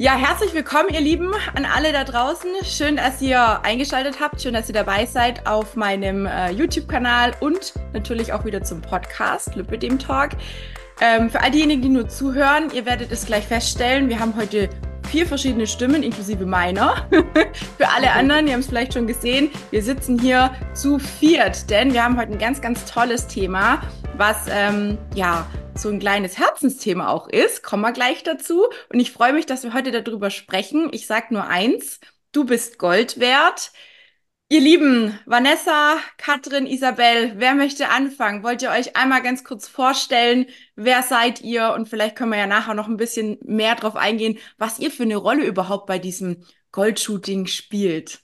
Ja, herzlich willkommen, ihr Lieben, an alle da draußen. Schön, dass ihr eingeschaltet habt, schön, dass ihr dabei seid auf meinem äh, YouTube-Kanal und natürlich auch wieder zum Podcast Lipidem Talk. Ähm, für all diejenigen, die nur zuhören, ihr werdet es gleich feststellen, wir haben heute vier verschiedene Stimmen, inklusive meiner. für alle anderen, ihr habt es vielleicht schon gesehen, wir sitzen hier zu viert, denn wir haben heute ein ganz, ganz tolles Thema, was ähm, ja so ein kleines Herzensthema auch ist. Kommen wir gleich dazu. Und ich freue mich, dass wir heute darüber sprechen. Ich sage nur eins, du bist Gold wert. Ihr Lieben, Vanessa, Katrin, Isabel, wer möchte anfangen? Wollt ihr euch einmal ganz kurz vorstellen? Wer seid ihr? Und vielleicht können wir ja nachher noch ein bisschen mehr drauf eingehen, was ihr für eine Rolle überhaupt bei diesem Goldshooting spielt.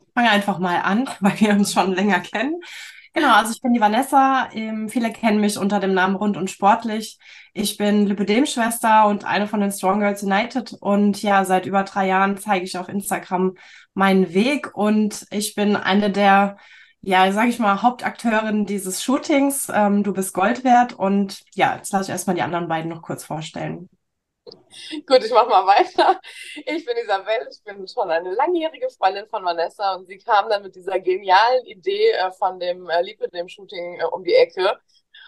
Ich fange einfach mal an, weil wir uns schon länger kennen. Genau, also ich bin die Vanessa. Ähm, viele kennen mich unter dem Namen Rund und Sportlich. Ich bin Lipidem-Schwester und eine von den Strong Girls United. Und ja, seit über drei Jahren zeige ich auf Instagram meinen Weg. Und ich bin eine der, ja, sage ich mal, Hauptakteurinnen dieses Shootings. Ähm, du bist Gold wert. Und ja, jetzt lasse ich erstmal die anderen beiden noch kurz vorstellen. Gut, ich mache mal weiter. Ich bin Isabel, ich bin schon eine langjährige Freundin von Vanessa und sie kam dann mit dieser genialen Idee äh, von dem äh, Liebe, dem Shooting äh, um die Ecke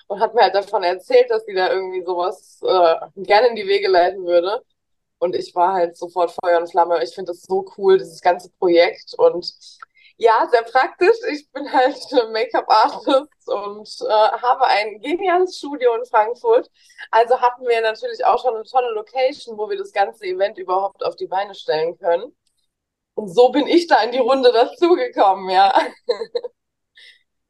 und hat mir halt davon erzählt, dass sie da irgendwie sowas äh, gerne in die Wege leiten würde. Und ich war halt sofort Feuer und Flamme. Ich finde das so cool, dieses ganze Projekt. Und ja, sehr praktisch. Ich bin halt Make-up-Artist und äh, habe ein geniales Studio in Frankfurt. Also hatten wir natürlich auch schon eine tolle Location, wo wir das ganze Event überhaupt auf die Beine stellen können. Und so bin ich da in die Runde dazugekommen, ja.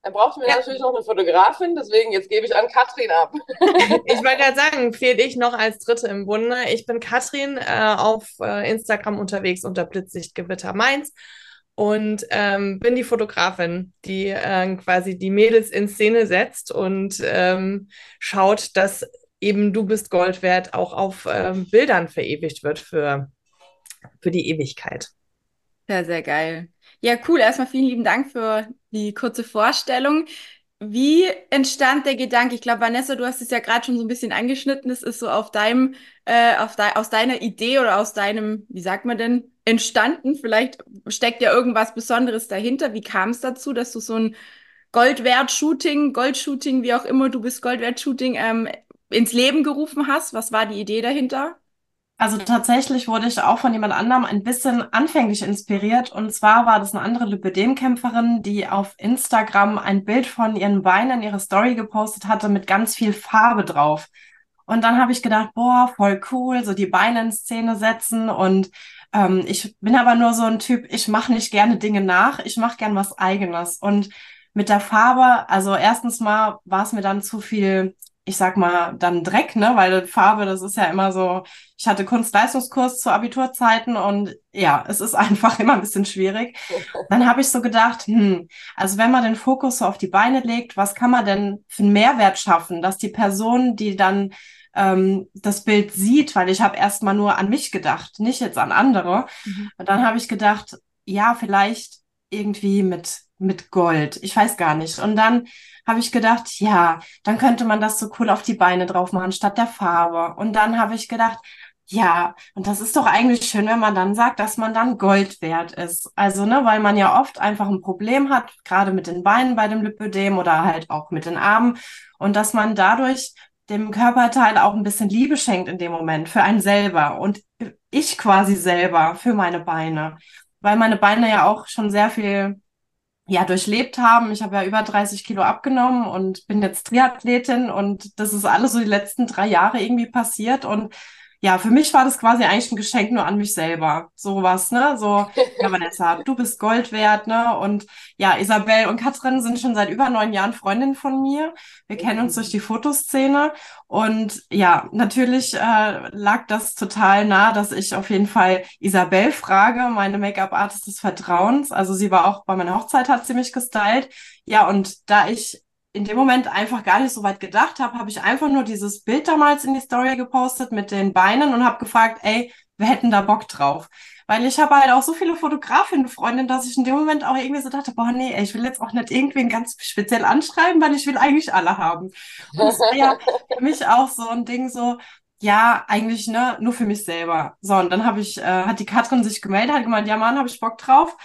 Dann braucht wir ja. natürlich noch eine Fotografin, deswegen jetzt gebe ich an Katrin ab. ich wollte gerade sagen, fehle ich noch als Dritte im Bunde. Ich bin Katrin äh, auf äh, Instagram unterwegs unter Blitzsichtgewitter Mainz und ähm, bin die Fotografin, die äh, quasi die Mädels in Szene setzt und ähm, schaut, dass eben du bist Gold wert auch auf ähm, Bildern verewigt wird für, für die Ewigkeit. Sehr, sehr geil. Ja, cool. Erstmal vielen lieben Dank für die kurze Vorstellung. Wie entstand der Gedanke? Ich glaube, Vanessa, du hast es ja gerade schon so ein bisschen angeschnitten. Es ist so auf deinem, äh, auf de aus deiner Idee oder aus deinem, wie sagt man denn, entstanden. Vielleicht steckt ja irgendwas Besonderes dahinter. Wie kam es dazu, dass du so ein Goldwert-Shooting, Goldshooting, wie auch immer, du bist Goldwert-Shooting, ähm, ins Leben gerufen hast? Was war die Idee dahinter? Also tatsächlich wurde ich auch von jemand anderem ein bisschen anfänglich inspiriert. Und zwar war das eine andere Lipidem-Kämpferin, die auf Instagram ein Bild von ihren Beinen in ihre Story gepostet hatte mit ganz viel Farbe drauf. Und dann habe ich gedacht, boah, voll cool, so die Beine in Szene setzen. Und ähm, ich bin aber nur so ein Typ, ich mache nicht gerne Dinge nach, ich mache gern was eigenes. Und mit der Farbe, also erstens mal war es mir dann zu viel ich sag mal, dann Dreck, ne? Weil Farbe, das ist ja immer so, ich hatte Kunstleistungskurs zu Abiturzeiten und ja, es ist einfach immer ein bisschen schwierig. Dann habe ich so gedacht, hm, also wenn man den Fokus so auf die Beine legt, was kann man denn für einen Mehrwert schaffen, dass die Person, die dann ähm, das Bild sieht, weil ich habe erstmal nur an mich gedacht, nicht jetzt an andere. Mhm. Und dann habe ich gedacht, ja, vielleicht irgendwie mit, mit Gold. Ich weiß gar nicht. Und dann habe ich gedacht, ja, dann könnte man das so cool auf die Beine drauf machen statt der Farbe. Und dann habe ich gedacht, ja, und das ist doch eigentlich schön, wenn man dann sagt, dass man dann Gold wert ist. Also, ne, weil man ja oft einfach ein Problem hat, gerade mit den Beinen bei dem Lipödem oder halt auch mit den Armen. Und dass man dadurch dem Körperteil auch ein bisschen Liebe schenkt in dem Moment für einen selber und ich quasi selber für meine Beine, weil meine Beine ja auch schon sehr viel ja durchlebt haben. Ich habe ja über 30 Kilo abgenommen und bin jetzt Triathletin und das ist alles so die letzten drei Jahre irgendwie passiert und ja, für mich war das quasi eigentlich ein Geschenk nur an mich selber. Sowas, ne? So, ja, Vanessa, du bist Gold wert, ne? Und ja, Isabel und Katrin sind schon seit über neun Jahren Freundinnen von mir. Wir kennen uns durch die Fotoszene. Und ja, natürlich äh, lag das total nah, dass ich auf jeden Fall Isabel frage, meine Make-up-Artist des Vertrauens. Also sie war auch bei meiner Hochzeit, hat sie mich gestylt. Ja, und da ich in dem Moment einfach gar nicht so weit gedacht habe, habe ich einfach nur dieses Bild damals in die Story gepostet mit den Beinen und habe gefragt, ey, wer hätten da Bock drauf? Weil ich habe halt auch so viele Fotografinnen, Freundinnen, dass ich in dem Moment auch irgendwie so dachte, boah, nee, ich will jetzt auch nicht irgendwen ganz speziell anschreiben, weil ich will eigentlich alle haben. Und das war ja für mich auch so ein Ding so, ja, eigentlich, ne, nur für mich selber. So, und dann habe ich, äh, hat die Katrin sich gemeldet, hat gemeint, ja, Mann, habe ich Bock drauf.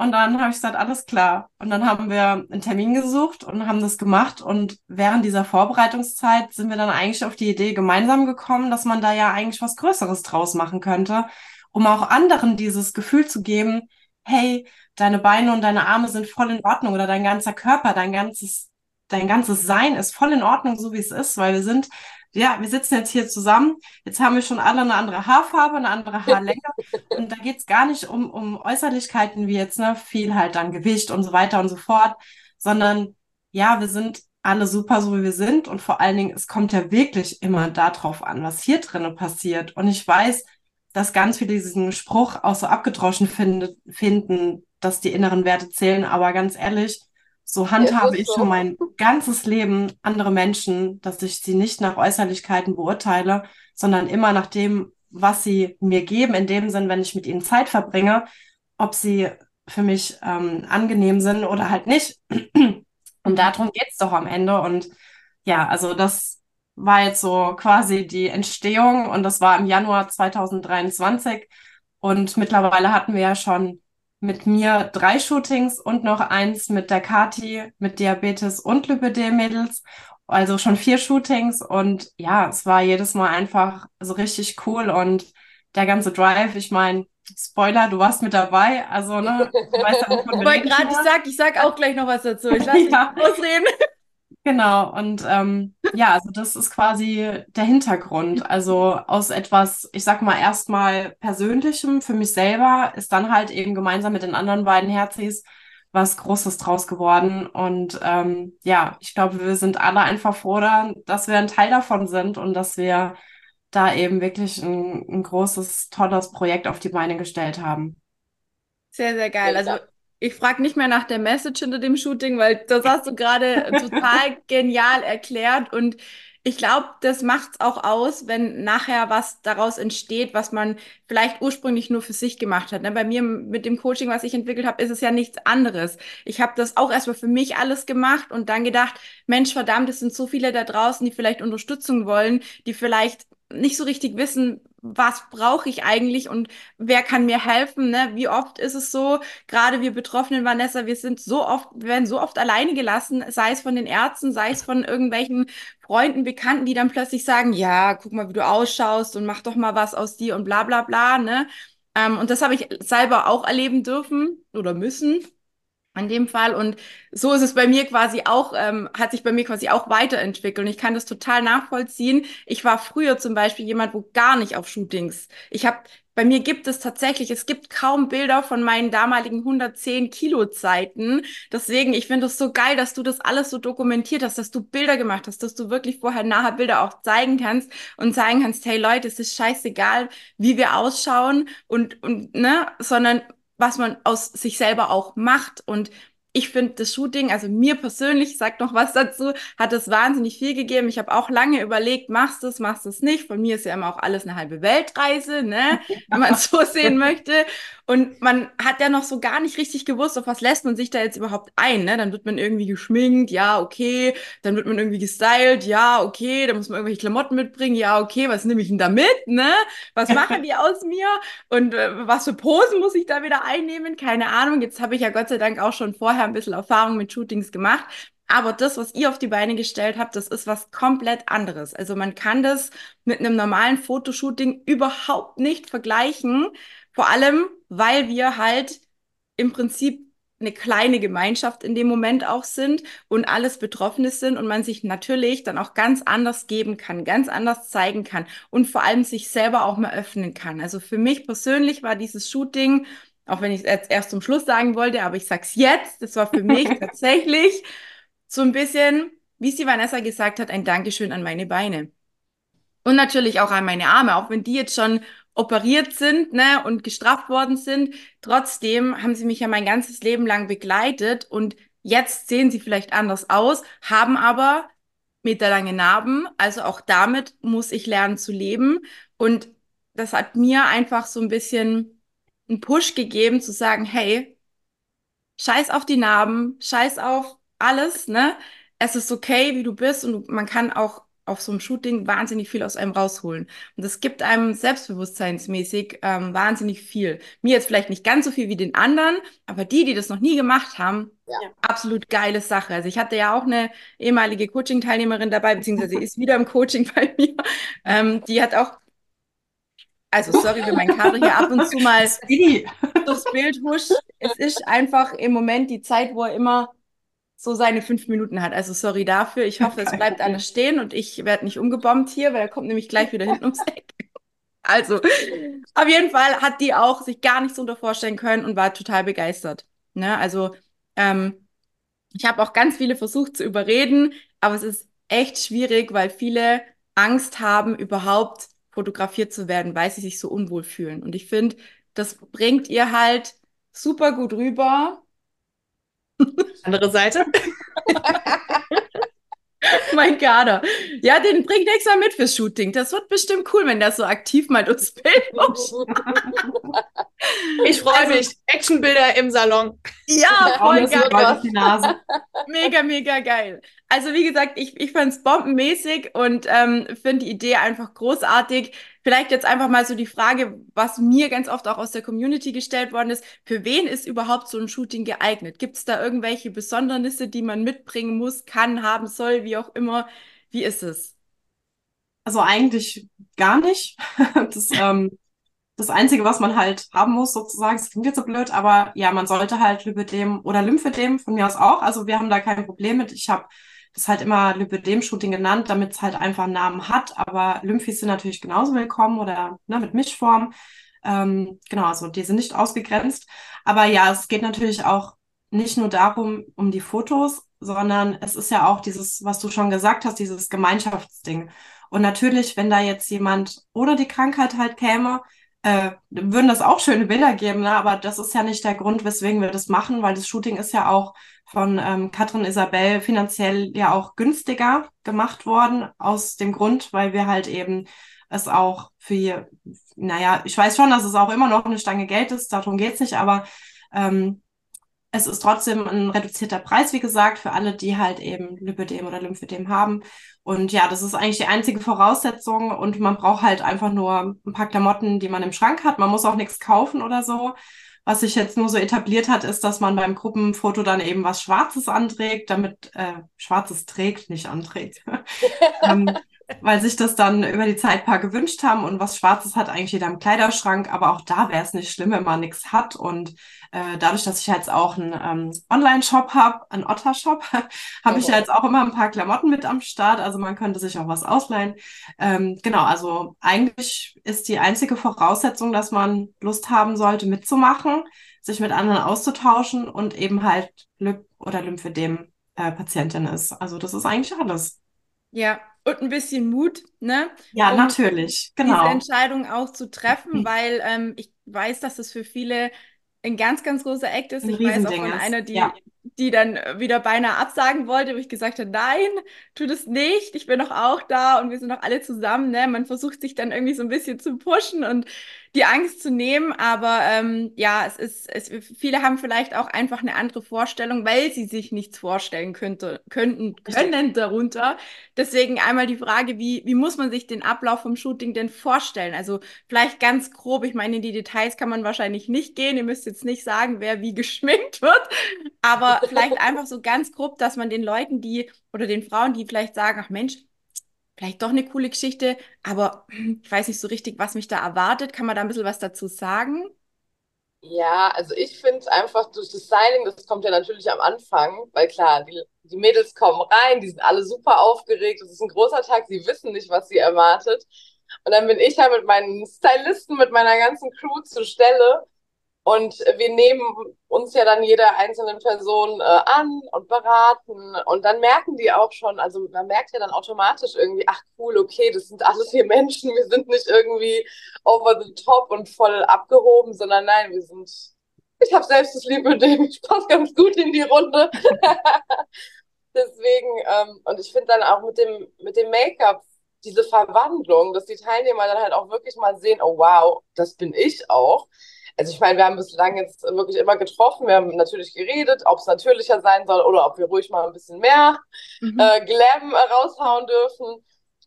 Und dann habe ich gesagt, alles klar. Und dann haben wir einen Termin gesucht und haben das gemacht. Und während dieser Vorbereitungszeit sind wir dann eigentlich auf die Idee gemeinsam gekommen, dass man da ja eigentlich was Größeres draus machen könnte, um auch anderen dieses Gefühl zu geben, hey, deine Beine und deine Arme sind voll in Ordnung oder dein ganzer Körper, dein ganzes, dein ganzes Sein ist voll in Ordnung, so wie es ist, weil wir sind ja, wir sitzen jetzt hier zusammen. Jetzt haben wir schon alle eine andere Haarfarbe, eine andere Haarlänge. und da geht's gar nicht um, um Äußerlichkeiten wie jetzt, ne, viel halt dann Gewicht und so weiter und so fort, sondern ja, wir sind alle super, so wie wir sind. Und vor allen Dingen, es kommt ja wirklich immer darauf an, was hier drinnen passiert. Und ich weiß, dass ganz viele diesen Spruch auch so abgedroschen find, finden, dass die inneren Werte zählen. Aber ganz ehrlich, so handhabe ich so. schon mein ganzes Leben andere Menschen, dass ich sie nicht nach Äußerlichkeiten beurteile, sondern immer nach dem, was sie mir geben, in dem Sinn, wenn ich mit ihnen Zeit verbringe, ob sie für mich ähm, angenehm sind oder halt nicht. Und darum geht's doch am Ende. Und ja, also das war jetzt so quasi die Entstehung und das war im Januar 2023. Und mittlerweile hatten wir ja schon mit mir drei Shootings und noch eins mit der Kati mit Diabetes und Lipidem-Mädels. Also schon vier Shootings und ja, es war jedes Mal einfach so richtig cool und der ganze Drive, ich meine, Spoiler, du warst mit dabei, also ne, du weißt ja, wovon Weil gerade ich sag, ich sag auch gleich noch was dazu. Ich lasse ja. dich ausreden. Genau, und ähm, ja, also das ist quasi der Hintergrund. Also aus etwas, ich sag mal, erstmal Persönlichem für mich selber ist dann halt eben gemeinsam mit den anderen beiden Herzis was Großes draus geworden. Und ähm, ja, ich glaube, wir sind alle einfach froh, dass wir ein Teil davon sind und dass wir da eben wirklich ein, ein großes, tolles Projekt auf die Beine gestellt haben. Sehr, sehr geil. Also ich frage nicht mehr nach der Message hinter dem Shooting, weil das hast du gerade total genial erklärt und ich glaube, das macht's auch aus, wenn nachher was daraus entsteht, was man vielleicht ursprünglich nur für sich gemacht hat. Ne? Bei mir mit dem Coaching, was ich entwickelt habe, ist es ja nichts anderes. Ich habe das auch erstmal für mich alles gemacht und dann gedacht, Mensch, verdammt, es sind so viele da draußen, die vielleicht Unterstützung wollen, die vielleicht nicht so richtig wissen, was brauche ich eigentlich und wer kann mir helfen? Ne? Wie oft ist es so, gerade wir Betroffenen, Vanessa, wir sind so oft, wir werden so oft alleine gelassen, sei es von den Ärzten, sei es von irgendwelchen Freunden, Bekannten, die dann plötzlich sagen, ja, guck mal, wie du ausschaust und mach doch mal was aus dir und bla bla bla. Ne? Ähm, und das habe ich selber auch erleben dürfen oder müssen in dem Fall. Und so ist es bei mir quasi auch, ähm, hat sich bei mir quasi auch weiterentwickelt. Und ich kann das total nachvollziehen. Ich war früher zum Beispiel jemand, wo gar nicht auf Shootings. Ich habe, bei mir gibt es tatsächlich, es gibt kaum Bilder von meinen damaligen 110 Kilo Zeiten. Deswegen, ich finde es so geil, dass du das alles so dokumentiert hast, dass du Bilder gemacht hast, dass du wirklich vorher nachher Bilder auch zeigen kannst und zeigen kannst, hey Leute, es ist scheißegal, wie wir ausschauen und, und, ne, sondern was man aus sich selber auch macht. Und ich finde das Shooting, also mir persönlich, sagt noch was dazu, hat es wahnsinnig viel gegeben. Ich habe auch lange überlegt, machst du es, machst du es nicht. Von mir ist ja immer auch alles eine halbe Weltreise, ne? wenn man es so sehen möchte. Und man hat ja noch so gar nicht richtig gewusst, auf was lässt man sich da jetzt überhaupt ein. Ne? Dann wird man irgendwie geschminkt, ja, okay. Dann wird man irgendwie gestylt, ja, okay. Dann muss man irgendwelche Klamotten mitbringen, ja, okay. Was nehme ich denn da mit? Ne? Was machen die aus mir? Und äh, was für Posen muss ich da wieder einnehmen? Keine Ahnung. Jetzt habe ich ja Gott sei Dank auch schon vorher ein bisschen Erfahrung mit Shootings gemacht. Aber das, was ihr auf die Beine gestellt habt, das ist was komplett anderes. Also man kann das mit einem normalen Fotoshooting überhaupt nicht vergleichen. Vor allem, weil wir halt im Prinzip eine kleine Gemeinschaft in dem Moment auch sind und alles Betroffene sind und man sich natürlich dann auch ganz anders geben kann, ganz anders zeigen kann und vor allem sich selber auch mal öffnen kann. Also für mich persönlich war dieses Shooting, auch wenn ich es erst zum Schluss sagen wollte, aber ich sag's jetzt, das war für mich tatsächlich so ein bisschen, wie sie Vanessa gesagt hat, ein Dankeschön an meine Beine. Und natürlich auch an meine Arme, auch wenn die jetzt schon operiert sind ne, und gestraft worden sind. Trotzdem haben sie mich ja mein ganzes Leben lang begleitet und jetzt sehen sie vielleicht anders aus, haben aber meterlange Narben. Also auch damit muss ich lernen zu leben. Und das hat mir einfach so ein bisschen einen Push gegeben, zu sagen, hey, scheiß auf die Narben, scheiß auf alles, ne? Es ist okay, wie du bist und man kann auch auf so einem Shooting wahnsinnig viel aus einem rausholen. Und das gibt einem selbstbewusstseinsmäßig ähm, wahnsinnig viel. Mir jetzt vielleicht nicht ganz so viel wie den anderen, aber die, die das noch nie gemacht haben, ja. absolut geile Sache. Also ich hatte ja auch eine ehemalige Coaching-Teilnehmerin dabei, beziehungsweise ist wieder im Coaching bei mir. Ähm, die hat auch also sorry, wenn mein Kater hier ab und zu mal durchs Bild huscht. Es ist einfach im Moment die Zeit, wo er immer so seine fünf Minuten hat. Also sorry dafür. Ich hoffe, es bleibt alles stehen und ich werde nicht umgebombt hier, weil er kommt nämlich gleich wieder hinten ums Eck. Also, auf jeden Fall hat die auch sich gar nichts unter vorstellen können und war total begeistert. Ne? Also, ähm, ich habe auch ganz viele versucht zu überreden, aber es ist echt schwierig, weil viele Angst haben, überhaupt fotografiert zu werden, weil sie sich so unwohl fühlen. Und ich finde, das bringt ihr halt super gut rüber. Andere Seite. mein Kader. Ja, den bringt extra mit fürs Shooting. Das wird bestimmt cool, wenn der so aktiv mal durchs Bild Ich freue also, mich. Actionbilder im Salon. Ja, voll geil. Mega, mega geil. Also wie gesagt, ich, ich fand es bombenmäßig und ähm, finde die Idee einfach großartig. Vielleicht jetzt einfach mal so die Frage, was mir ganz oft auch aus der Community gestellt worden ist, für wen ist überhaupt so ein Shooting geeignet? Gibt es da irgendwelche Besondernisse, die man mitbringen muss, kann, haben soll, wie auch immer? Wie ist es? Also eigentlich gar nicht. Das, ähm, das Einzige, was man halt haben muss, sozusagen, das klingt jetzt so blöd, aber ja, man sollte halt Lymphedem oder Lymphedem von mir aus auch. Also wir haben da kein Problem mit. Ich habe das halt immer Lipödem-Shooting genannt, damit es halt einfach einen Namen hat. Aber Lymphis sind natürlich genauso willkommen oder ne, mit Mischform. Ähm, genau, also die sind nicht ausgegrenzt. Aber ja, es geht natürlich auch nicht nur darum, um die Fotos, sondern es ist ja auch dieses, was du schon gesagt hast, dieses Gemeinschaftsding. Und natürlich, wenn da jetzt jemand oder die Krankheit halt käme, äh, würden das auch schöne Bilder geben, ne? aber das ist ja nicht der Grund, weswegen wir das machen, weil das Shooting ist ja auch von ähm, Katrin Isabel finanziell ja auch günstiger gemacht worden, aus dem Grund, weil wir halt eben es auch für, naja, ich weiß schon, dass es auch immer noch eine Stange Geld ist, darum geht's nicht, aber ähm, es ist trotzdem ein reduzierter Preis, wie gesagt, für alle, die halt eben Lipödem oder Lymphödem haben. Und ja, das ist eigentlich die einzige Voraussetzung und man braucht halt einfach nur ein paar Klamotten, die man im Schrank hat. Man muss auch nichts kaufen oder so. Was sich jetzt nur so etabliert hat, ist, dass man beim Gruppenfoto dann eben was Schwarzes anträgt, damit äh, Schwarzes trägt, nicht anträgt. ähm, weil sich das dann über die Zeit paar gewünscht haben und was Schwarzes hat eigentlich jeder im Kleiderschrank, aber auch da wäre es nicht schlimm, wenn man nichts hat und äh, dadurch, dass ich jetzt auch einen ähm, Online-Shop habe, einen Otter-Shop, habe ich ja jetzt auch immer ein paar Klamotten mit am Start, also man könnte sich auch was ausleihen. Ähm, genau, also eigentlich ist die einzige Voraussetzung, dass man Lust haben sollte, mitzumachen, sich mit anderen auszutauschen und eben halt Lip oder Lymphedem äh, Patientin ist. Also das ist eigentlich alles. Ja, und ein bisschen Mut, ne? Ja, um natürlich, genau. Diese Entscheidung auch zu treffen, weil ähm, ich weiß, dass es für viele ein ganz, ganz großer Act ist. Ein ich weiß auch von einer, die, ja. Die dann wieder beinahe absagen wollte, wo ich gesagt habe, nein, tu das nicht, ich bin doch auch da und wir sind doch alle zusammen. Ne? Man versucht sich dann irgendwie so ein bisschen zu pushen und die Angst zu nehmen. Aber ähm, ja, es ist, es, viele haben vielleicht auch einfach eine andere Vorstellung, weil sie sich nichts vorstellen könnte, könnten, können darunter. Deswegen einmal die Frage, wie, wie muss man sich den Ablauf vom Shooting denn vorstellen? Also vielleicht ganz grob, ich meine, in die Details kann man wahrscheinlich nicht gehen. Ihr müsst jetzt nicht sagen, wer wie geschminkt wird, aber vielleicht einfach so ganz grob, dass man den Leuten, die oder den Frauen, die vielleicht sagen, ach Mensch, vielleicht doch eine coole Geschichte, aber ich weiß nicht so richtig, was mich da erwartet. Kann man da ein bisschen was dazu sagen? Ja, also ich finde es einfach durch das Signing, das kommt ja natürlich am Anfang, weil klar, die, die Mädels kommen rein, die sind alle super aufgeregt, es ist ein großer Tag, sie wissen nicht, was sie erwartet. Und dann bin ich ja mit meinen Stylisten, mit meiner ganzen Crew zur Stelle und wir nehmen uns ja dann jede einzelne Person äh, an und beraten. Und dann merken die auch schon, also man merkt ja dann automatisch irgendwie, ach cool, okay, das sind alles hier Menschen, wir sind nicht irgendwie over the top und voll abgehoben, sondern nein, wir sind, ich habe selbst das Liebe, dem ich passe ganz gut in die Runde. Deswegen, ähm, und ich finde dann auch mit dem, mit dem Make-up, diese Verwandlung, dass die Teilnehmer dann halt auch wirklich mal sehen, oh wow, das bin ich auch also ich meine, wir haben bislang jetzt wirklich immer getroffen, wir haben natürlich geredet, ob es natürlicher sein soll oder ob wir ruhig mal ein bisschen mehr mhm. äh, Glam raushauen dürfen.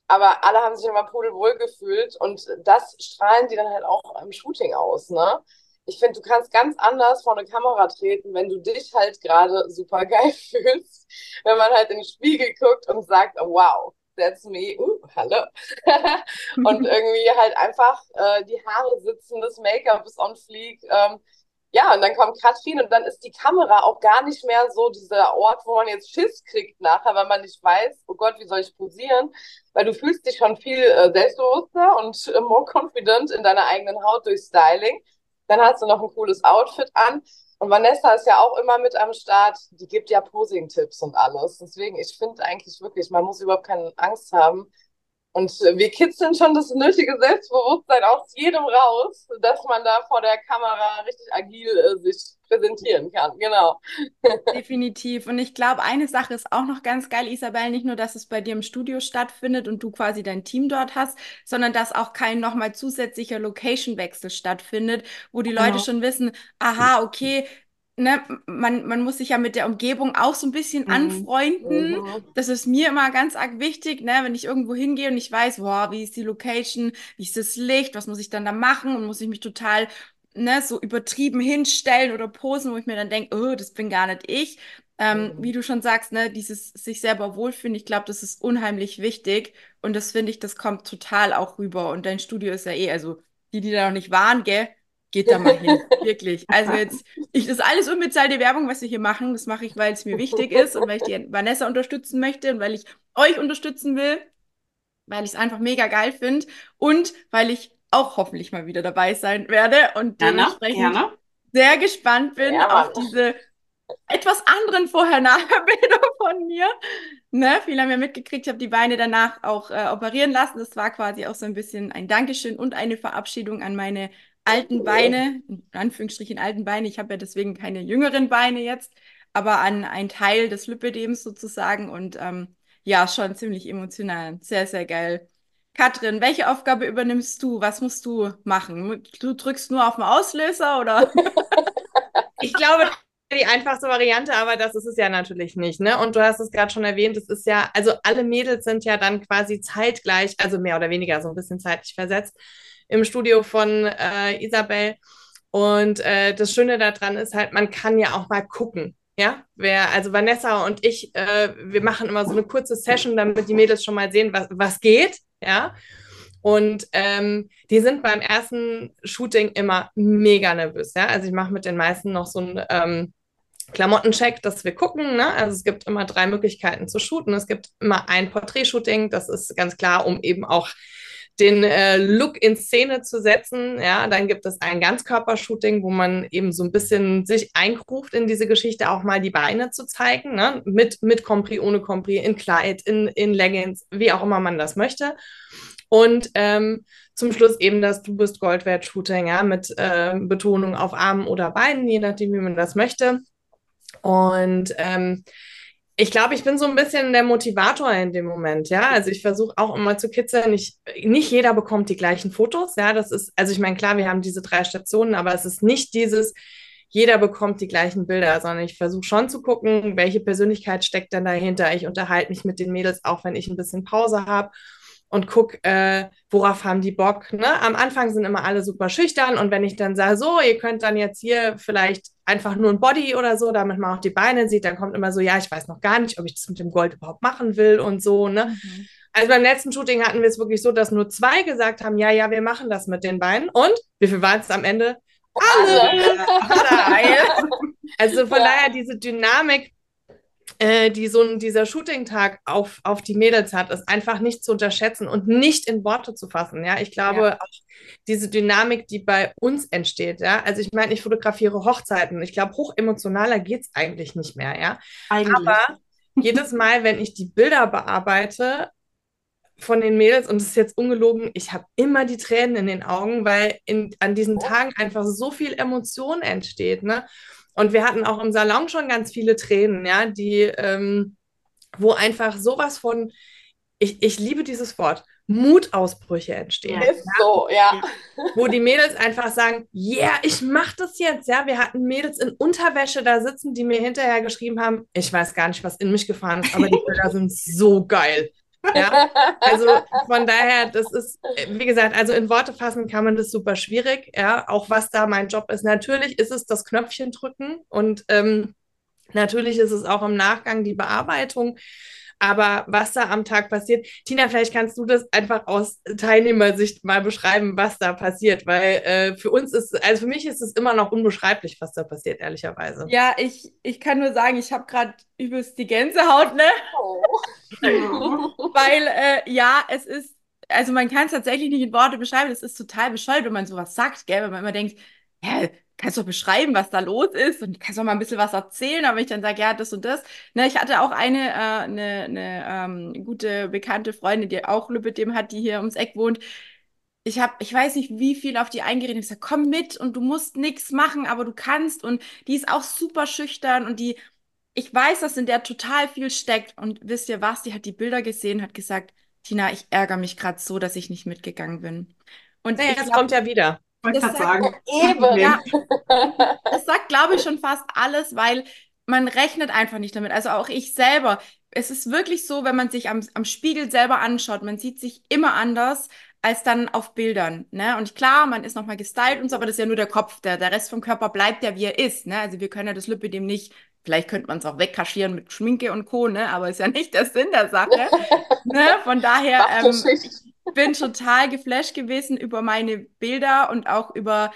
aber alle haben sich immer pudelwohl gefühlt und das strahlen die dann halt auch im Shooting aus, ne? Ich finde, du kannst ganz anders vor eine Kamera treten, wenn du dich halt gerade super geil fühlst, wenn man halt in den Spiegel guckt und sagt, oh, wow, that's me, uh, hallo. und irgendwie halt einfach äh, die Haare sitzen, das Make-up ist on fleek. Ähm, ja, und dann kommt Katrin und dann ist die Kamera auch gar nicht mehr so dieser Ort, wo man jetzt Schiss kriegt nachher, weil man nicht weiß, oh Gott, wie soll ich posieren? Weil du fühlst dich schon viel äh, selbstbewusster und äh, more confident in deiner eigenen Haut durch Styling. Dann hast du noch ein cooles Outfit an. Und Vanessa ist ja auch immer mit am Start. Die gibt ja Posing-Tipps und alles. Deswegen, ich finde eigentlich wirklich, man muss überhaupt keine Angst haben, und wir kitzeln schon das nötige Selbstbewusstsein aus jedem raus, dass man da vor der Kamera richtig agil äh, sich präsentieren kann. Genau. Definitiv. Und ich glaube, eine Sache ist auch noch ganz geil, Isabel, nicht nur, dass es bei dir im Studio stattfindet und du quasi dein Team dort hast, sondern dass auch kein nochmal zusätzlicher Location-Wechsel stattfindet, wo die Leute genau. schon wissen, aha, okay, ne, man, man muss sich ja mit der Umgebung auch so ein bisschen mhm. anfreunden. Mhm. Das ist mir immer ganz arg wichtig, ne, wenn ich irgendwo hingehe und ich weiß, wow, wie ist die Location, wie ist das Licht, was muss ich dann da machen und muss ich mich total ne, so übertrieben hinstellen oder posen, wo ich mir dann denke, oh, das bin gar nicht ich. Ähm, mhm. Wie du schon sagst, ne, dieses sich selber wohlfühlen, ich glaube, das ist unheimlich wichtig und das finde ich, das kommt total auch rüber und dein Studio ist ja eh, also die, die da noch nicht waren, gell, geht da mal hin. Wirklich. Also jetzt, ich, das ist alles unbezahlte Werbung, was wir hier machen. Das mache ich, weil es mir wichtig ist und weil ich die Vanessa unterstützen möchte und weil ich euch unterstützen will, weil ich es einfach mega geil finde und weil ich auch hoffentlich mal wieder dabei sein werde und dementsprechend gerne. sehr gespannt bin ja, auf diese etwas anderen Vorher-Nachher-Bilder von mir. Ne, viele haben ja mitgekriegt, ich habe die Beine danach auch äh, operieren lassen. Das war quasi auch so ein bisschen ein Dankeschön und eine Verabschiedung an meine alten Beine, in Anführungsstrichen alten Beine, ich habe ja deswegen keine jüngeren Beine jetzt, aber an einen Teil des Lipödems sozusagen und ähm, ja, schon ziemlich emotional. Sehr, sehr geil. Katrin, welche Aufgabe übernimmst du? Was musst du machen? Du drückst nur auf den Auslöser oder? ich glaube, die einfachste Variante, aber das ist es ja natürlich nicht. Ne? Und du hast es gerade schon erwähnt, es ist ja, also alle Mädels sind ja dann quasi zeitgleich, also mehr oder weniger so ein bisschen zeitlich versetzt, im Studio von äh, Isabel. Und äh, das Schöne daran ist halt, man kann ja auch mal gucken. Ja, wer, also Vanessa und ich, äh, wir machen immer so eine kurze Session, damit die Mädels schon mal sehen, was, was geht. Ja. Und ähm, die sind beim ersten Shooting immer mega nervös. Ja? Also ich mache mit den meisten noch so einen ähm, Klamottencheck, dass wir gucken. Ne? Also es gibt immer drei Möglichkeiten zu shooten. Es gibt immer ein Porträtshooting, das ist ganz klar, um eben auch den äh, Look in Szene zu setzen. Ja, dann gibt es ein Ganzkörpershooting, wo man eben so ein bisschen sich eingruft in diese Geschichte, auch mal die Beine zu zeigen, ne? mit, mit Compris, ohne Compris, in Kleid, in, in Leggings, wie auch immer man das möchte. Und ähm, zum Schluss eben das Du bist Goldwert-Shooting, ja, mit äh, Betonung auf Armen oder Beinen, je nachdem, wie man das möchte. Und ähm, ich glaube, ich bin so ein bisschen der Motivator in dem Moment, ja. Also ich versuche auch immer zu kitzeln. Ich, nicht jeder bekommt die gleichen Fotos, ja. Das ist, also ich meine, klar, wir haben diese drei Stationen, aber es ist nicht dieses, jeder bekommt die gleichen Bilder, sondern ich versuche schon zu gucken, welche Persönlichkeit steckt denn dahinter. Ich unterhalte mich mit den Mädels auch, wenn ich ein bisschen Pause habe und guck, äh, worauf haben die Bock. Ne? Am Anfang sind immer alle super schüchtern und wenn ich dann sage, so, ihr könnt dann jetzt hier vielleicht einfach nur ein Body oder so, damit man auch die Beine sieht, dann kommt immer so, ja, ich weiß noch gar nicht, ob ich das mit dem Gold überhaupt machen will und so. Ne? Mhm. Also beim letzten Shooting hatten wir es wirklich so, dass nur zwei gesagt haben, ja, ja, wir machen das mit den Beinen. Und wie viel waren es am Ende? Alle! also von ja. daher diese Dynamik äh, die so ein, dieser Shooting-Tag auf, auf die Mädels hat, ist einfach nicht zu unterschätzen und nicht in Worte zu fassen. Ja, ich glaube ja. auch diese Dynamik, die bei uns entsteht. Ja, also ich meine, ich fotografiere Hochzeiten. Ich glaube, hochemotionaler geht es eigentlich nicht mehr. Ja, eigentlich. aber jedes Mal, wenn ich die Bilder bearbeite, von den Mädels und es ist jetzt ungelogen, ich habe immer die Tränen in den Augen, weil in, an diesen Tagen einfach so viel Emotion entsteht. Ne? Und wir hatten auch im Salon schon ganz viele Tränen, ja, die, ähm, wo einfach sowas von, ich, ich liebe dieses Wort, Mutausbrüche entstehen. Ist so, ja. Wo die Mädels einfach sagen, yeah, ich mach das jetzt. Ja, wir hatten Mädels in Unterwäsche da sitzen, die mir hinterher geschrieben haben, ich weiß gar nicht, was in mich gefahren ist, aber die Bilder sind so geil. Ja, also von daher, das ist, wie gesagt, also in Worte fassen kann man das super schwierig, ja, auch was da mein Job ist. Natürlich ist es das Knöpfchen drücken und ähm, natürlich ist es auch im Nachgang die Bearbeitung. Aber was da am Tag passiert, Tina, vielleicht kannst du das einfach aus Teilnehmersicht mal beschreiben, was da passiert, weil äh, für uns ist, also für mich ist es immer noch unbeschreiblich, was da passiert, ehrlicherweise. Ja, ich, ich kann nur sagen, ich habe gerade übelst die Gänsehaut, ne? Oh. weil, äh, ja, es ist, also man kann es tatsächlich nicht in Worte beschreiben, es ist total bescheuert, wenn man sowas sagt, gell, wenn man immer denkt, hä, kannst du doch beschreiben, was da los ist und kannst doch mal ein bisschen was erzählen, aber ich dann sage, ja, das und das. Ne, ich hatte auch eine, äh, eine, eine ähm, gute bekannte Freundin, die auch Lübbedem hat, die hier ums Eck wohnt. Ich habe, ich weiß nicht, wie viel auf die eingeredet. Ich gesagt, komm mit und du musst nichts machen, aber du kannst. Und die ist auch super schüchtern und die, ich weiß, dass in der total viel steckt. Und wisst ihr was? Die hat die Bilder gesehen, hat gesagt, Tina, ich ärgere mich gerade so, dass ich nicht mitgegangen bin. Und naja, das glaub, kommt ja wieder. Wollte das sagen. Eben. Ja, das sagt, glaube ich, schon fast alles, weil man rechnet einfach nicht damit. Also auch ich selber. Es ist wirklich so, wenn man sich am, am Spiegel selber anschaut, man sieht sich immer anders als dann auf Bildern. Ne? Und klar, man ist nochmal gestylt und so, aber das ist ja nur der Kopf. Der, der Rest vom Körper bleibt ja, wie er ist. Ne? Also wir können ja das Lipidem nicht, vielleicht könnte man es auch wegkaschieren mit Schminke und Co., ne? aber ist ja nicht der Sinn der Sache. ne? Von daher, ähm, bin total geflasht gewesen über meine Bilder und auch über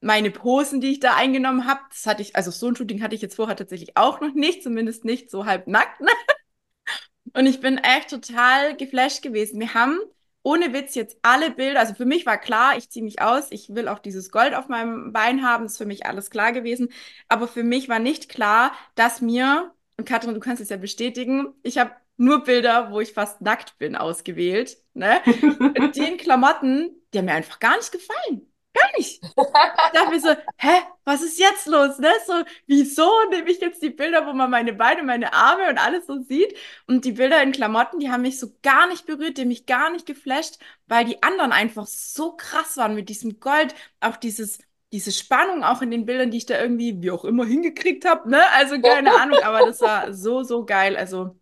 meine Posen, die ich da eingenommen habe. Das hatte ich, also so ein Shooting hatte ich jetzt vorher tatsächlich auch noch nicht, zumindest nicht so halb nackt. Ne? Und ich bin echt total geflasht gewesen. Wir haben ohne Witz jetzt alle Bilder, also für mich war klar, ich ziehe mich aus, ich will auch dieses Gold auf meinem Bein haben, ist für mich alles klar gewesen. Aber für mich war nicht klar, dass mir, und Katrin, du kannst es ja bestätigen, ich habe nur Bilder, wo ich fast nackt bin, ausgewählt. Ne? die in Klamotten, die haben mir einfach gar nicht gefallen. Gar nicht. Ich dachte mir so, hä, was ist jetzt los? Ne? So, wieso nehme ich jetzt die Bilder, wo man meine Beine, meine Arme und alles so sieht? Und die Bilder in Klamotten, die haben mich so gar nicht berührt, die haben mich gar nicht geflasht, weil die anderen einfach so krass waren mit diesem Gold, auch dieses diese Spannung auch in den Bildern, die ich da irgendwie, wie auch immer, hingekriegt habe, ne? Also keine Ahnung, aber das war so, so geil. Also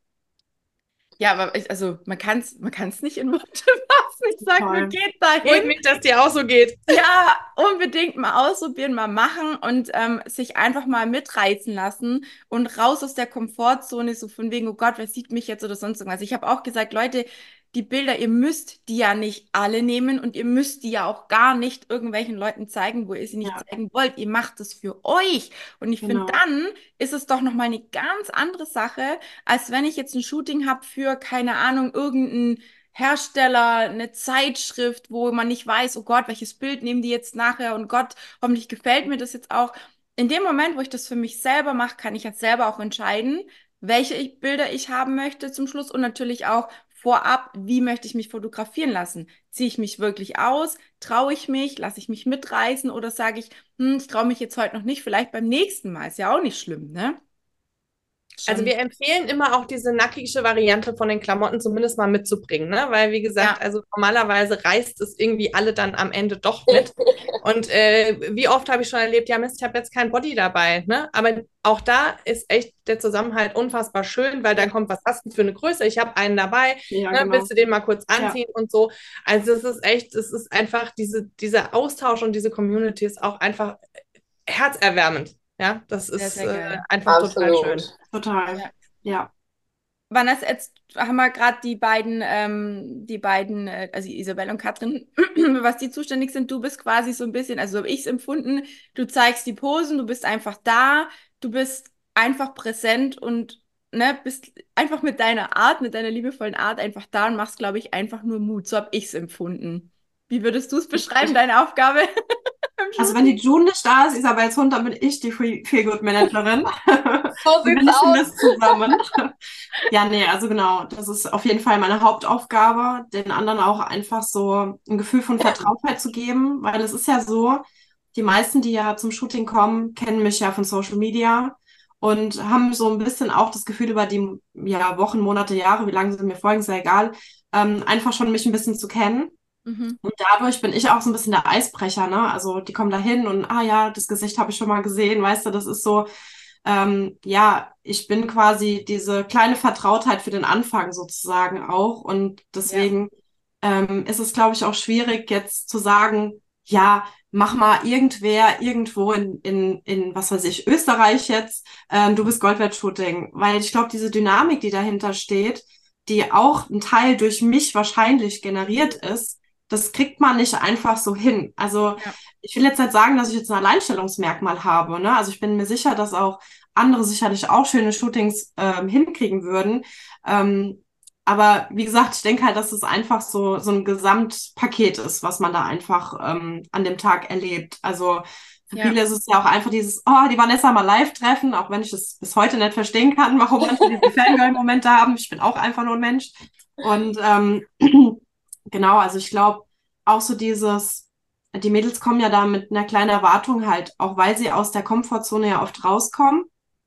ja, aber ich, also man kann es man kann's nicht in Worte fassen. Ich sage, man geht dahin. Freut mich, dass dir auch so geht. Ja, unbedingt mal ausprobieren, mal machen und ähm, sich einfach mal mitreißen lassen und raus aus der Komfortzone, so von wegen, oh Gott, wer sieht mich jetzt oder sonst irgendwas. Ich habe auch gesagt, Leute, die Bilder, ihr müsst die ja nicht alle nehmen und ihr müsst die ja auch gar nicht irgendwelchen Leuten zeigen, wo ihr sie nicht ja. zeigen wollt. Ihr macht es für euch. Und ich genau. finde, dann ist es doch nochmal eine ganz andere Sache, als wenn ich jetzt ein Shooting habe für, keine Ahnung, irgendeinen Hersteller, eine Zeitschrift, wo man nicht weiß, oh Gott, welches Bild nehmen die jetzt nachher und Gott, hoffentlich gefällt mir das jetzt auch. In dem Moment, wo ich das für mich selber mache, kann ich jetzt selber auch entscheiden, welche Bilder ich haben möchte zum Schluss und natürlich auch, vorab, wie möchte ich mich fotografieren lassen? Ziehe ich mich wirklich aus? Traue ich mich? Lasse ich mich mitreißen? Oder sage ich, hm, ich traue mich jetzt heute noch nicht, vielleicht beim nächsten Mal? Ist ja auch nicht schlimm, ne? Also wir empfehlen immer auch diese nackige Variante von den Klamotten zumindest mal mitzubringen, ne? Weil wie gesagt, ja. also normalerweise reißt es irgendwie alle dann am Ende doch mit. Und äh, wie oft habe ich schon erlebt, ja Mist, ich habe jetzt kein Body dabei, ne? Aber auch da ist echt der Zusammenhalt unfassbar schön, weil dann kommt, was hast du für eine Größe? Ich habe einen dabei, ja, ne? genau. willst du den mal kurz anziehen ja. und so. Also es ist echt, es ist einfach diese, dieser Austausch und diese Community ist auch einfach herzerwärmend. Ja, das sehr, ist sehr äh, einfach Absolut. total schön. Total, ja. ja. Vanessa, jetzt haben wir gerade die beiden, ähm, die beiden, äh, also Isabel und Katrin, was die zuständig sind. Du bist quasi so ein bisschen, also so habe ich es empfunden, du zeigst die Posen, du bist einfach da, du bist einfach präsent und ne, bist einfach mit deiner Art, mit deiner liebevollen Art einfach da und machst, glaube ich, einfach nur Mut. So habe ich es empfunden. Wie würdest du es beschreiben, deine Aufgabe? Also wenn die June nicht da ist, Isabels Hund, dann bin ich die Feelgood-Managerin. So sieht's aus. Das zusammen. ja, nee, also genau, das ist auf jeden Fall meine Hauptaufgabe, den anderen auch einfach so ein Gefühl von Vertrautheit zu geben, weil es ist ja so, die meisten, die ja zum Shooting kommen, kennen mich ja von Social Media und haben so ein bisschen auch das Gefühl über die ja, Wochen, Monate, Jahre, wie lange sie mir folgen, ist ja egal, ähm, einfach schon mich ein bisschen zu kennen. Mhm. Und dadurch bin ich auch so ein bisschen der Eisbrecher, ne? Also die kommen da hin und, ah ja, das Gesicht habe ich schon mal gesehen, weißt du, das ist so, ähm, ja, ich bin quasi diese kleine Vertrautheit für den Anfang sozusagen auch. Und deswegen ja. ähm, ist es, glaube ich, auch schwierig, jetzt zu sagen, ja, mach mal irgendwer irgendwo in, in, in was weiß ich, Österreich jetzt, äh, du bist Goldwert-Shooting. Weil ich glaube, diese Dynamik, die dahinter steht, die auch ein Teil durch mich wahrscheinlich generiert ist, das kriegt man nicht einfach so hin. Also ja. ich will jetzt nicht sagen, dass ich jetzt ein Alleinstellungsmerkmal habe. Ne? Also ich bin mir sicher, dass auch andere sicherlich auch schöne Shootings ähm, hinkriegen würden. Ähm, aber wie gesagt, ich denke halt, dass es einfach so, so ein Gesamtpaket ist, was man da einfach ähm, an dem Tag erlebt. Also für ja. viele ist es ja auch einfach dieses, oh, die Vanessa mal live treffen, auch wenn ich es bis heute nicht verstehen kann, warum manche diese Fangirl-Momente haben. Ich bin auch einfach nur ein Mensch. Und ähm, genau, also ich glaube, auch so dieses, die Mädels kommen ja da mit einer kleinen Erwartung halt, auch weil sie aus der Komfortzone ja oft rauskommen.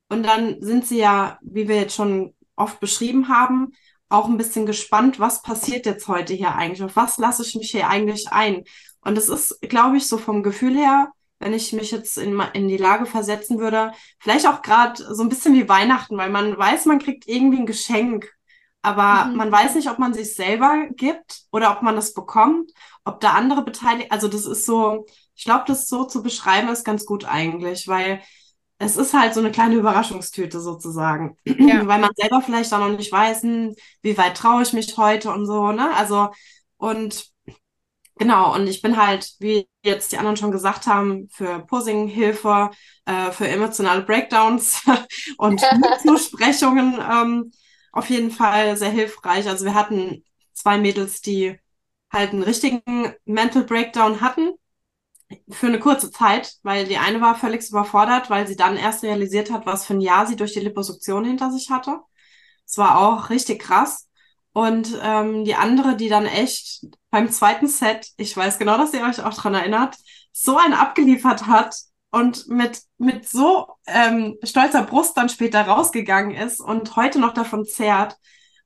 Und dann sind sie ja, wie wir jetzt schon oft beschrieben haben, auch ein bisschen gespannt, was passiert jetzt heute hier eigentlich? Auf was lasse ich mich hier eigentlich ein? Und es ist, glaube ich, so vom Gefühl her, wenn ich mich jetzt in, in die Lage versetzen würde, vielleicht auch gerade so ein bisschen wie Weihnachten, weil man weiß, man kriegt irgendwie ein Geschenk aber mhm. man weiß nicht, ob man sich selber gibt oder ob man das bekommt, ob da andere beteiligt. Also das ist so, ich glaube, das so zu beschreiben ist ganz gut eigentlich, weil es ist halt so eine kleine Überraschungstüte sozusagen, ja. weil man selber vielleicht auch noch nicht weiß, hm, wie weit traue ich mich heute und so, ne? Also und genau und ich bin halt, wie jetzt die anderen schon gesagt haben, für Posing-Hilfe, äh, für emotionale Breakdowns und Zusprechungen ähm, auf jeden Fall sehr hilfreich. Also wir hatten zwei Mädels, die halt einen richtigen Mental Breakdown hatten für eine kurze Zeit, weil die eine war völlig überfordert, weil sie dann erst realisiert hat, was für ein Jahr sie durch die Liposuktion hinter sich hatte. Es war auch richtig krass. Und ähm, die andere, die dann echt beim zweiten Set, ich weiß genau, dass ihr euch auch dran erinnert, so einen abgeliefert hat, und mit, mit so ähm, stolzer Brust dann später rausgegangen ist und heute noch davon zehrt.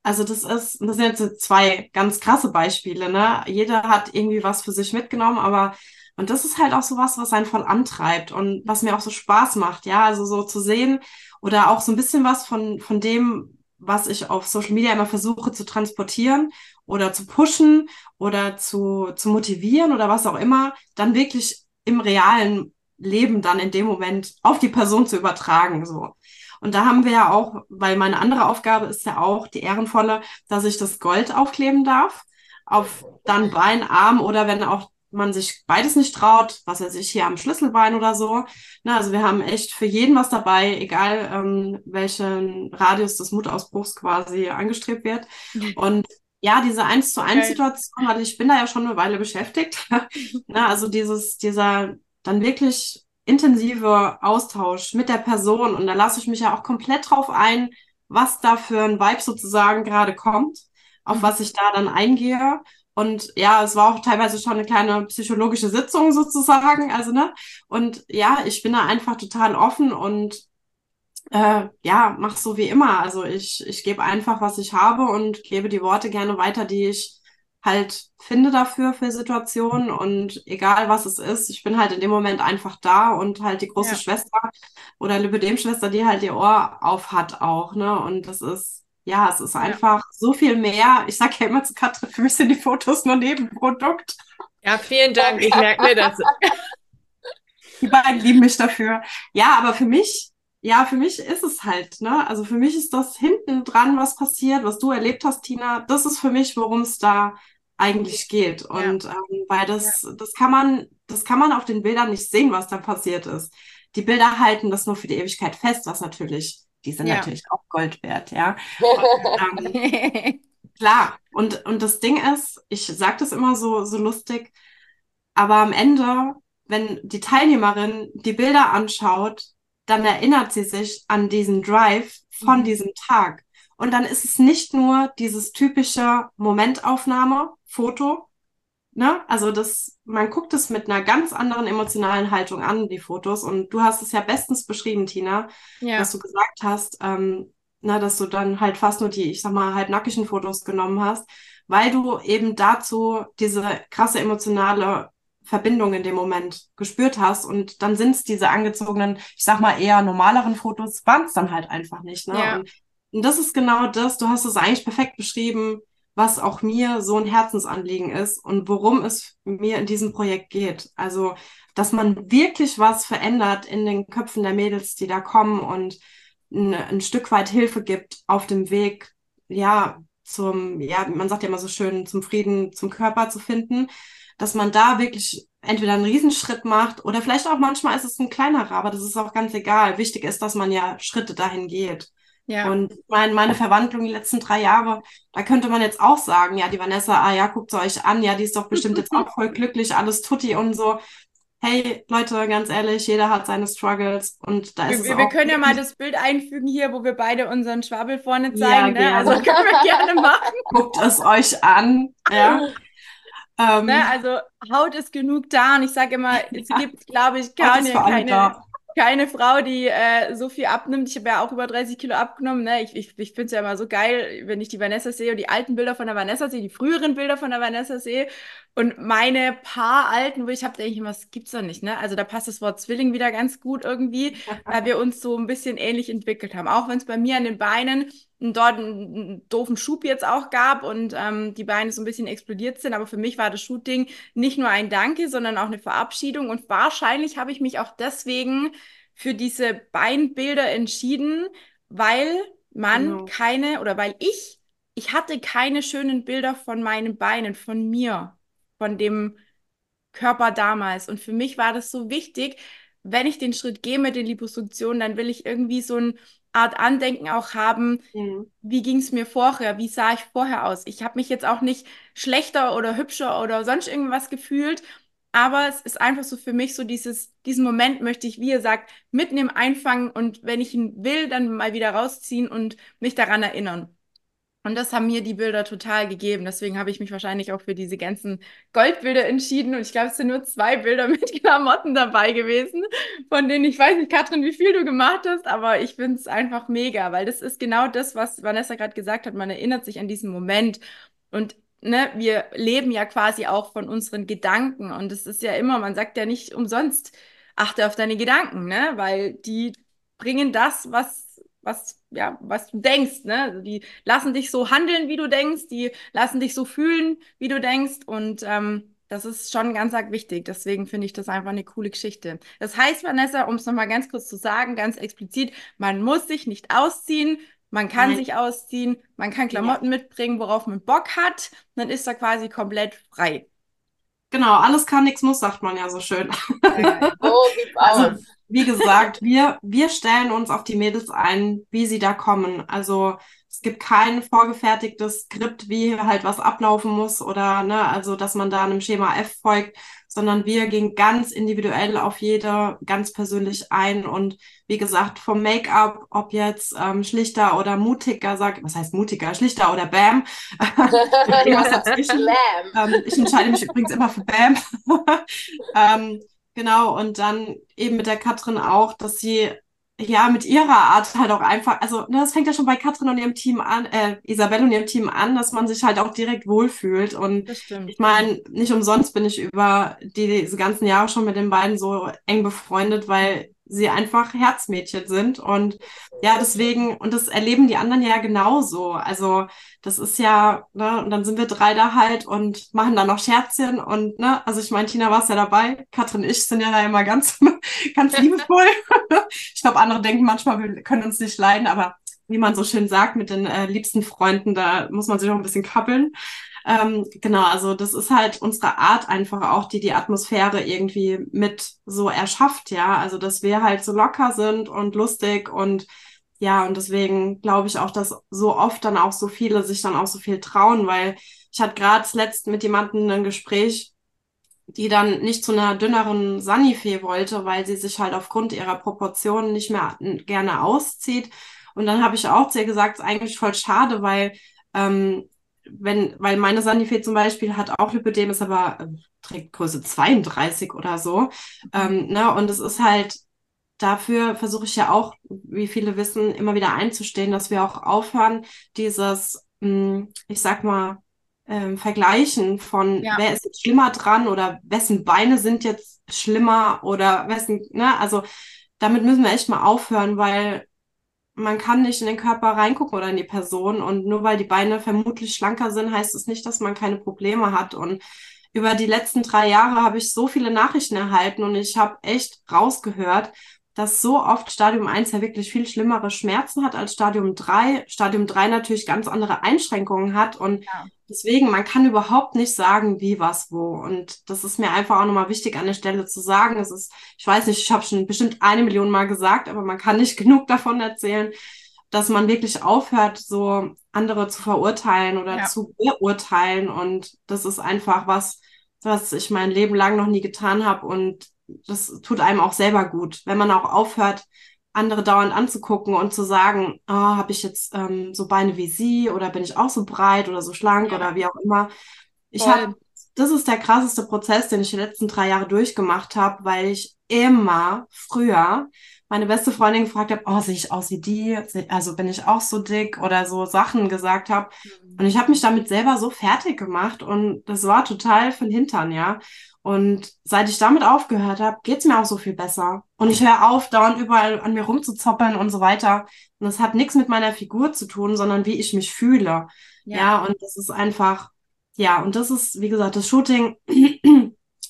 Also das ist, das sind jetzt zwei ganz krasse Beispiele, ne? Jeder hat irgendwie was für sich mitgenommen, aber und das ist halt auch so was, was einen voll antreibt und was mir auch so Spaß macht, ja, also so zu sehen oder auch so ein bisschen was von, von dem, was ich auf Social Media immer versuche zu transportieren oder zu pushen oder zu, zu motivieren oder was auch immer, dann wirklich im realen Leben dann in dem Moment auf die Person zu übertragen, so. Und da haben wir ja auch, weil meine andere Aufgabe ist ja auch die ehrenvolle, dass ich das Gold aufkleben darf auf dann Bein, Arm oder wenn auch man sich beides nicht traut, was weiß ich, hier am Schlüsselbein oder so. Na, also wir haben echt für jeden was dabei, egal ähm, welchen Radius des Mutausbruchs quasi angestrebt wird. Und ja, diese eins zu eins Situation, weil ich bin da ja schon eine Weile beschäftigt. Na, also dieses, dieser dann wirklich intensive Austausch mit der Person und da lasse ich mich ja auch komplett drauf ein, was da für ein Vibe sozusagen gerade kommt, auf was ich da dann eingehe. Und ja, es war auch teilweise schon eine kleine psychologische Sitzung sozusagen, also ne. Und ja, ich bin da einfach total offen und äh, ja, mach so wie immer. Also ich ich gebe einfach, was ich habe und gebe die Worte gerne weiter, die ich halt finde dafür für Situationen und egal was es ist, ich bin halt in dem Moment einfach da und halt die große ja. Schwester oder Lipödem-Schwester, die halt ihr Ohr auf hat auch, ne? Und das ist, ja, es ist ja. einfach so viel mehr. Ich sage ja immer zu Katrin, für mich sind die Fotos nur Nebenprodukt. Ja, vielen Dank, ich merke mir das. Die beiden lieben mich dafür. Ja, aber für mich ja, für mich ist es halt, ne? Also für mich ist das hinten dran, was passiert, was du erlebt hast, Tina. Das ist für mich, worum es da eigentlich geht. Und ja. ähm, weil das, ja. das kann man, das kann man auf den Bildern nicht sehen, was da passiert ist. Die Bilder halten das nur für die Ewigkeit fest, was natürlich, die sind ja. natürlich auch Gold wert, ja. Und, ähm, klar. Und, und das Ding ist, ich sage das immer so, so lustig, aber am Ende, wenn die Teilnehmerin die Bilder anschaut, dann erinnert sie sich an diesen Drive von mhm. diesem Tag. Und dann ist es nicht nur dieses typische Momentaufnahme, Foto. Ne? Also das, man guckt es mit einer ganz anderen emotionalen Haltung an, die Fotos. Und du hast es ja bestens beschrieben, Tina, ja. dass du gesagt hast, ähm, na, dass du dann halt fast nur die, ich sag mal, halbnackigen Fotos genommen hast, weil du eben dazu diese krasse emotionale Verbindung in dem Moment gespürt hast. Und dann sind es diese angezogenen, ich sag mal eher normaleren Fotos, waren es dann halt einfach nicht. Ne? Ja. Und, und das ist genau das, du hast es eigentlich perfekt beschrieben, was auch mir so ein Herzensanliegen ist und worum es mir in diesem Projekt geht. Also, dass man wirklich was verändert in den Köpfen der Mädels, die da kommen und ein, ein Stück weit Hilfe gibt auf dem Weg, ja, zum, ja, man sagt ja immer so schön, zum Frieden, zum Körper zu finden, dass man da wirklich entweder einen Riesenschritt macht oder vielleicht auch manchmal ist es ein kleinerer, aber das ist auch ganz egal. Wichtig ist, dass man ja Schritte dahin geht. Ja. Und mein, meine Verwandlung die letzten drei Jahre, da könnte man jetzt auch sagen, ja, die Vanessa, ah ja, guckt sie euch an, ja, die ist doch bestimmt jetzt auch voll glücklich, alles tutti und so. Hey, Leute, ganz ehrlich, jeder hat seine Struggles und da ist wir, es wir können ja mal das Bild einfügen hier, wo wir beide unseren Schwabbel vorne Ja, zeigen. ne? gerne. Also können wir gerne machen. guckt es euch an, ja. Ähm, Ne? Also Haut ist genug da und ich sage immer, es Ja. gibt, glaube ich, keine, keine. Keine Frau, die äh, so viel abnimmt. Ich habe ja auch über 30 Kilo abgenommen. Ne? Ich, ich, ich finde es ja immer so geil, wenn ich die Vanessa sehe und die alten Bilder von der Vanessa sehe, die früheren Bilder von der Vanessa sehe und meine paar alten, wo ich habe, denke ich immer, das gibt's doch nicht. Ne? Also da passt das Wort Zwilling wieder ganz gut irgendwie, weil wir uns so ein bisschen ähnlich entwickelt haben. Auch wenn es bei mir an den Beinen n- dort einen, einen doofen Schub jetzt auch gab und ähm, die Beine so ein bisschen explodiert sind. Aber für mich war das Shooting nicht nur ein Danke, sondern auch eine Verabschiedung. Und wahrscheinlich habe ich mich auch deswegen für diese Beinbilder entschieden, weil man Genau. keine oder weil ich, ich hatte keine schönen Bilder von meinen Beinen, von mir, von dem Körper damals. Und für mich war das so wichtig, wenn ich den Schritt gehe mit den Liposuktionen, dann will ich irgendwie so eine Art Andenken auch haben, Mhm. wie ging es mir vorher, wie sah ich vorher aus. Ich habe mich jetzt auch nicht schlechter oder hübscher oder sonst irgendwas gefühlt, aber es ist einfach so für mich so dieses, diesen Moment möchte ich, wie ihr sagt, mitnehmen, einfangen und wenn ich ihn will, dann mal wieder rausziehen und mich daran erinnern. Und das haben mir die Bilder total gegeben. Deswegen habe ich mich wahrscheinlich auch für diese ganzen Goldbilder entschieden. Und ich glaube, es sind nur zwei Bilder mit Klamotten dabei gewesen, von denen ich weiß nicht, Katrin, wie viel du gemacht hast, aber ich finde es einfach mega, weil das ist genau das, was Vanessa gerade gesagt hat. Man erinnert sich an diesen Moment. Und ne, wir leben ja quasi auch von unseren Gedanken. Und es ist ja immer, man sagt ja nicht umsonst, achte auf deine Gedanken, ne? Weil die bringen das, was was, ja, was du denkst, ne? Also die lassen dich so handeln, wie du denkst, die lassen dich so fühlen, wie du denkst und ähm, das ist schon ganz arg wichtig. Deswegen finde ich das einfach eine coole Geschichte. Das heißt, Vanessa, um es nochmal ganz kurz zu sagen, ganz explizit, man muss sich nicht ausziehen, man kann Nein. sich ausziehen, man kann Klamotten mitbringen, worauf man Bock hat, dann ist er quasi komplett frei. Genau, alles kann, nichts muss, sagt man ja so schön. So sieht's Also, aus. wie gesagt, wir, wir stellen uns auf die Mädels ein, wie sie da kommen. Also, es gibt kein vorgefertigtes Skript, wie halt was ablaufen muss oder, ne, also, dass man da einem Schema F folgt, sondern wir gehen ganz individuell auf jede ganz persönlich ein und wie gesagt, vom Make-up, ob jetzt ähm, schlichter oder mutiger, sag, was heißt mutiger, schlichter oder Bam. Slam. Ähm, ich entscheide mich übrigens immer für Bam. ähm, genau, und dann eben mit der Katrin auch, dass sie ja mit ihrer Art halt auch einfach, also ne, das fängt ja schon bei Katrin und ihrem Team an, äh, Isabelle und ihrem Team an, dass man sich halt auch direkt wohlfühlt. Und ich meine, nicht umsonst bin ich über die, diese ganzen Jahre schon mit den beiden so eng befreundet, weil sie einfach Herzmädchen sind. Und ja, deswegen, und das erleben die anderen ja genauso. Also, das ist ja, ne, und dann sind wir drei da halt und machen dann noch Scherzchen und, ne, also ich meine, Tina war es ja dabei, Katrin und ich sind ja da immer ganz, ganz liebevoll. Ich glaube, andere denken manchmal, wir können uns nicht leiden, aber wie man so schön sagt, mit den äh, liebsten Freunden, da muss man sich auch ein bisschen kappeln. Ähm, genau, also das ist halt unsere Art einfach auch, die die Atmosphäre irgendwie mit so erschafft, ja. Also, dass wir halt so locker sind und lustig und ja, und deswegen glaube ich auch, dass so oft dann auch so viele sich dann auch so viel trauen, weil ich hatte gerade zuletzt mit jemandem ein Gespräch, die dann nicht zu einer dünneren Sanifee wollte, weil sie sich halt aufgrund ihrer Proportionen nicht mehr gerne auszieht. Und dann habe ich auch zu ihr gesagt, es ist eigentlich voll schade, weil ähm, wenn, weil meine Sanifee zum Beispiel hat auch Lipödem, ist aber äh, trägt Größe 32 oder so. Ähm, ne? Und es ist halt, dafür versuche ich ja auch, wie viele wissen, immer wieder einzustehen, dass wir auch aufhören, dieses, mh, ich sag mal, ähm, vergleichen von Ja. wer ist jetzt schlimmer dran oder wessen Beine sind jetzt schlimmer oder wessen, ne, also damit müssen wir echt mal aufhören, weil man kann nicht in den Körper reingucken oder in die Person und nur weil die Beine vermutlich schlanker sind, heißt es nicht, dass man keine Probleme hat. Und über die letzten drei Jahre habe ich so viele Nachrichten erhalten und ich habe echt rausgehört, dass so oft Stadium 1 ja wirklich viel schlimmere Schmerzen hat als Stadium 3. Stadium 3 natürlich ganz andere Einschränkungen hat und Ja. deswegen, man kann überhaupt nicht sagen, wie, was, wo. Und das ist mir einfach auch nochmal wichtig an der Stelle zu sagen. Es ist, ich weiß nicht, ich habe schon bestimmt eine Million Mal gesagt, aber man kann nicht genug davon erzählen, dass man wirklich aufhört, so andere zu verurteilen oder Ja. zu beurteilen. Und das ist einfach was, was ich mein Leben lang noch nie getan habe und das tut einem auch selber gut, wenn man auch aufhört, andere dauernd anzugucken und zu sagen, oh, habe ich jetzt ähm, so Beine wie sie oder bin ich auch so breit oder so schlank Ja. oder wie auch immer. Ich habe, das ist der krasseste Prozess, den ich die letzten drei Jahre durchgemacht habe, weil ich immer früher meine beste Freundin gefragt habe, oh, sehe ich aus wie die? Also bin ich auch so dick oder so Sachen gesagt habe. Und ich habe mich damit selber so fertig gemacht und das war total für den Hintern, ja. Und seit ich damit aufgehört habe, geht's mir auch so viel besser. Und ich höre auf, dauernd überall an mir rumzuzoppeln und so weiter. Und das hat nichts mit meiner Figur zu tun, sondern wie ich mich fühle. Ja, und das ist einfach, ja, und das ist, wie gesagt, das Shooting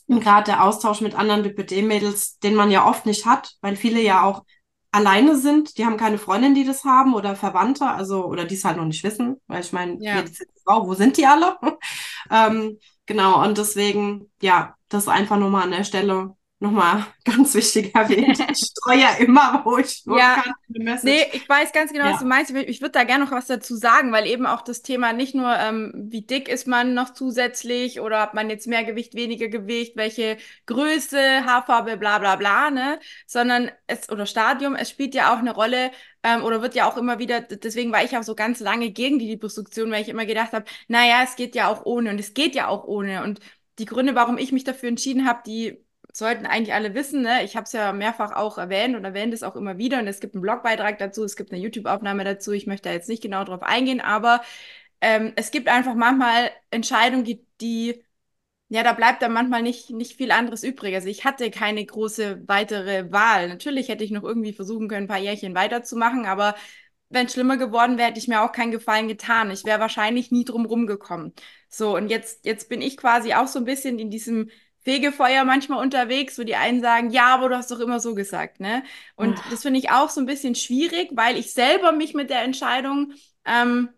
und gerade der Austausch mit anderen DPD-Mädels, den man ja oft nicht hat, weil viele ja auch alleine sind, die haben keine Freundin, die das haben oder Verwandte, also, oder die es halt noch nicht wissen, weil ich meine, Ja. Frau, wo sind die alle? ähm, genau, und deswegen, ja, das einfach nochmal an der Stelle nochmal ganz wichtig erwähnt. Ich streue ja immer, wo ich nur Ja. kann. Nee, ich weiß ganz genau, Ja. was du meinst. Ich, ich würde da gerne noch was dazu sagen, weil eben auch das Thema nicht nur, ähm, wie dick ist man noch zusätzlich oder hat man jetzt mehr Gewicht, weniger Gewicht, welche Größe, Haarfarbe, bla bla bla, ne? Sondern es, oder Stadium, es spielt ja auch eine Rolle, ähm, oder wird ja auch immer wieder, deswegen war ich auch so ganz lange gegen die Liposuktion, weil ich immer gedacht habe, naja, es geht ja auch ohne und es geht ja auch ohne. Und die Gründe, warum ich mich dafür entschieden habe, die sollten eigentlich alle wissen, ne? Ich habe es ja mehrfach auch erwähnt und erwähnt es auch immer wieder und es gibt einen Blogbeitrag dazu, es gibt eine YouTube-Aufnahme dazu. Ich möchte da jetzt nicht genau drauf eingehen, aber ähm, es gibt einfach manchmal Entscheidungen, die, die ja, da bleibt dann manchmal nicht, nicht viel anderes übrig. Also ich hatte keine große weitere Wahl. Natürlich hätte ich noch irgendwie versuchen können, ein paar Jährchen weiterzumachen, aber wenn es schlimmer geworden wäre, hätte ich mir auch keinen Gefallen getan. Ich wäre wahrscheinlich nie drum rumgekommen. So, und jetzt, jetzt bin ich quasi auch so ein bisschen in diesem Fegefeuer manchmal unterwegs, wo die einen sagen, ja, aber du hast doch immer so gesagt, ne? Und Ach. das finde ich auch so ein bisschen schwierig, weil ich selber mich mit der Entscheidung ähm,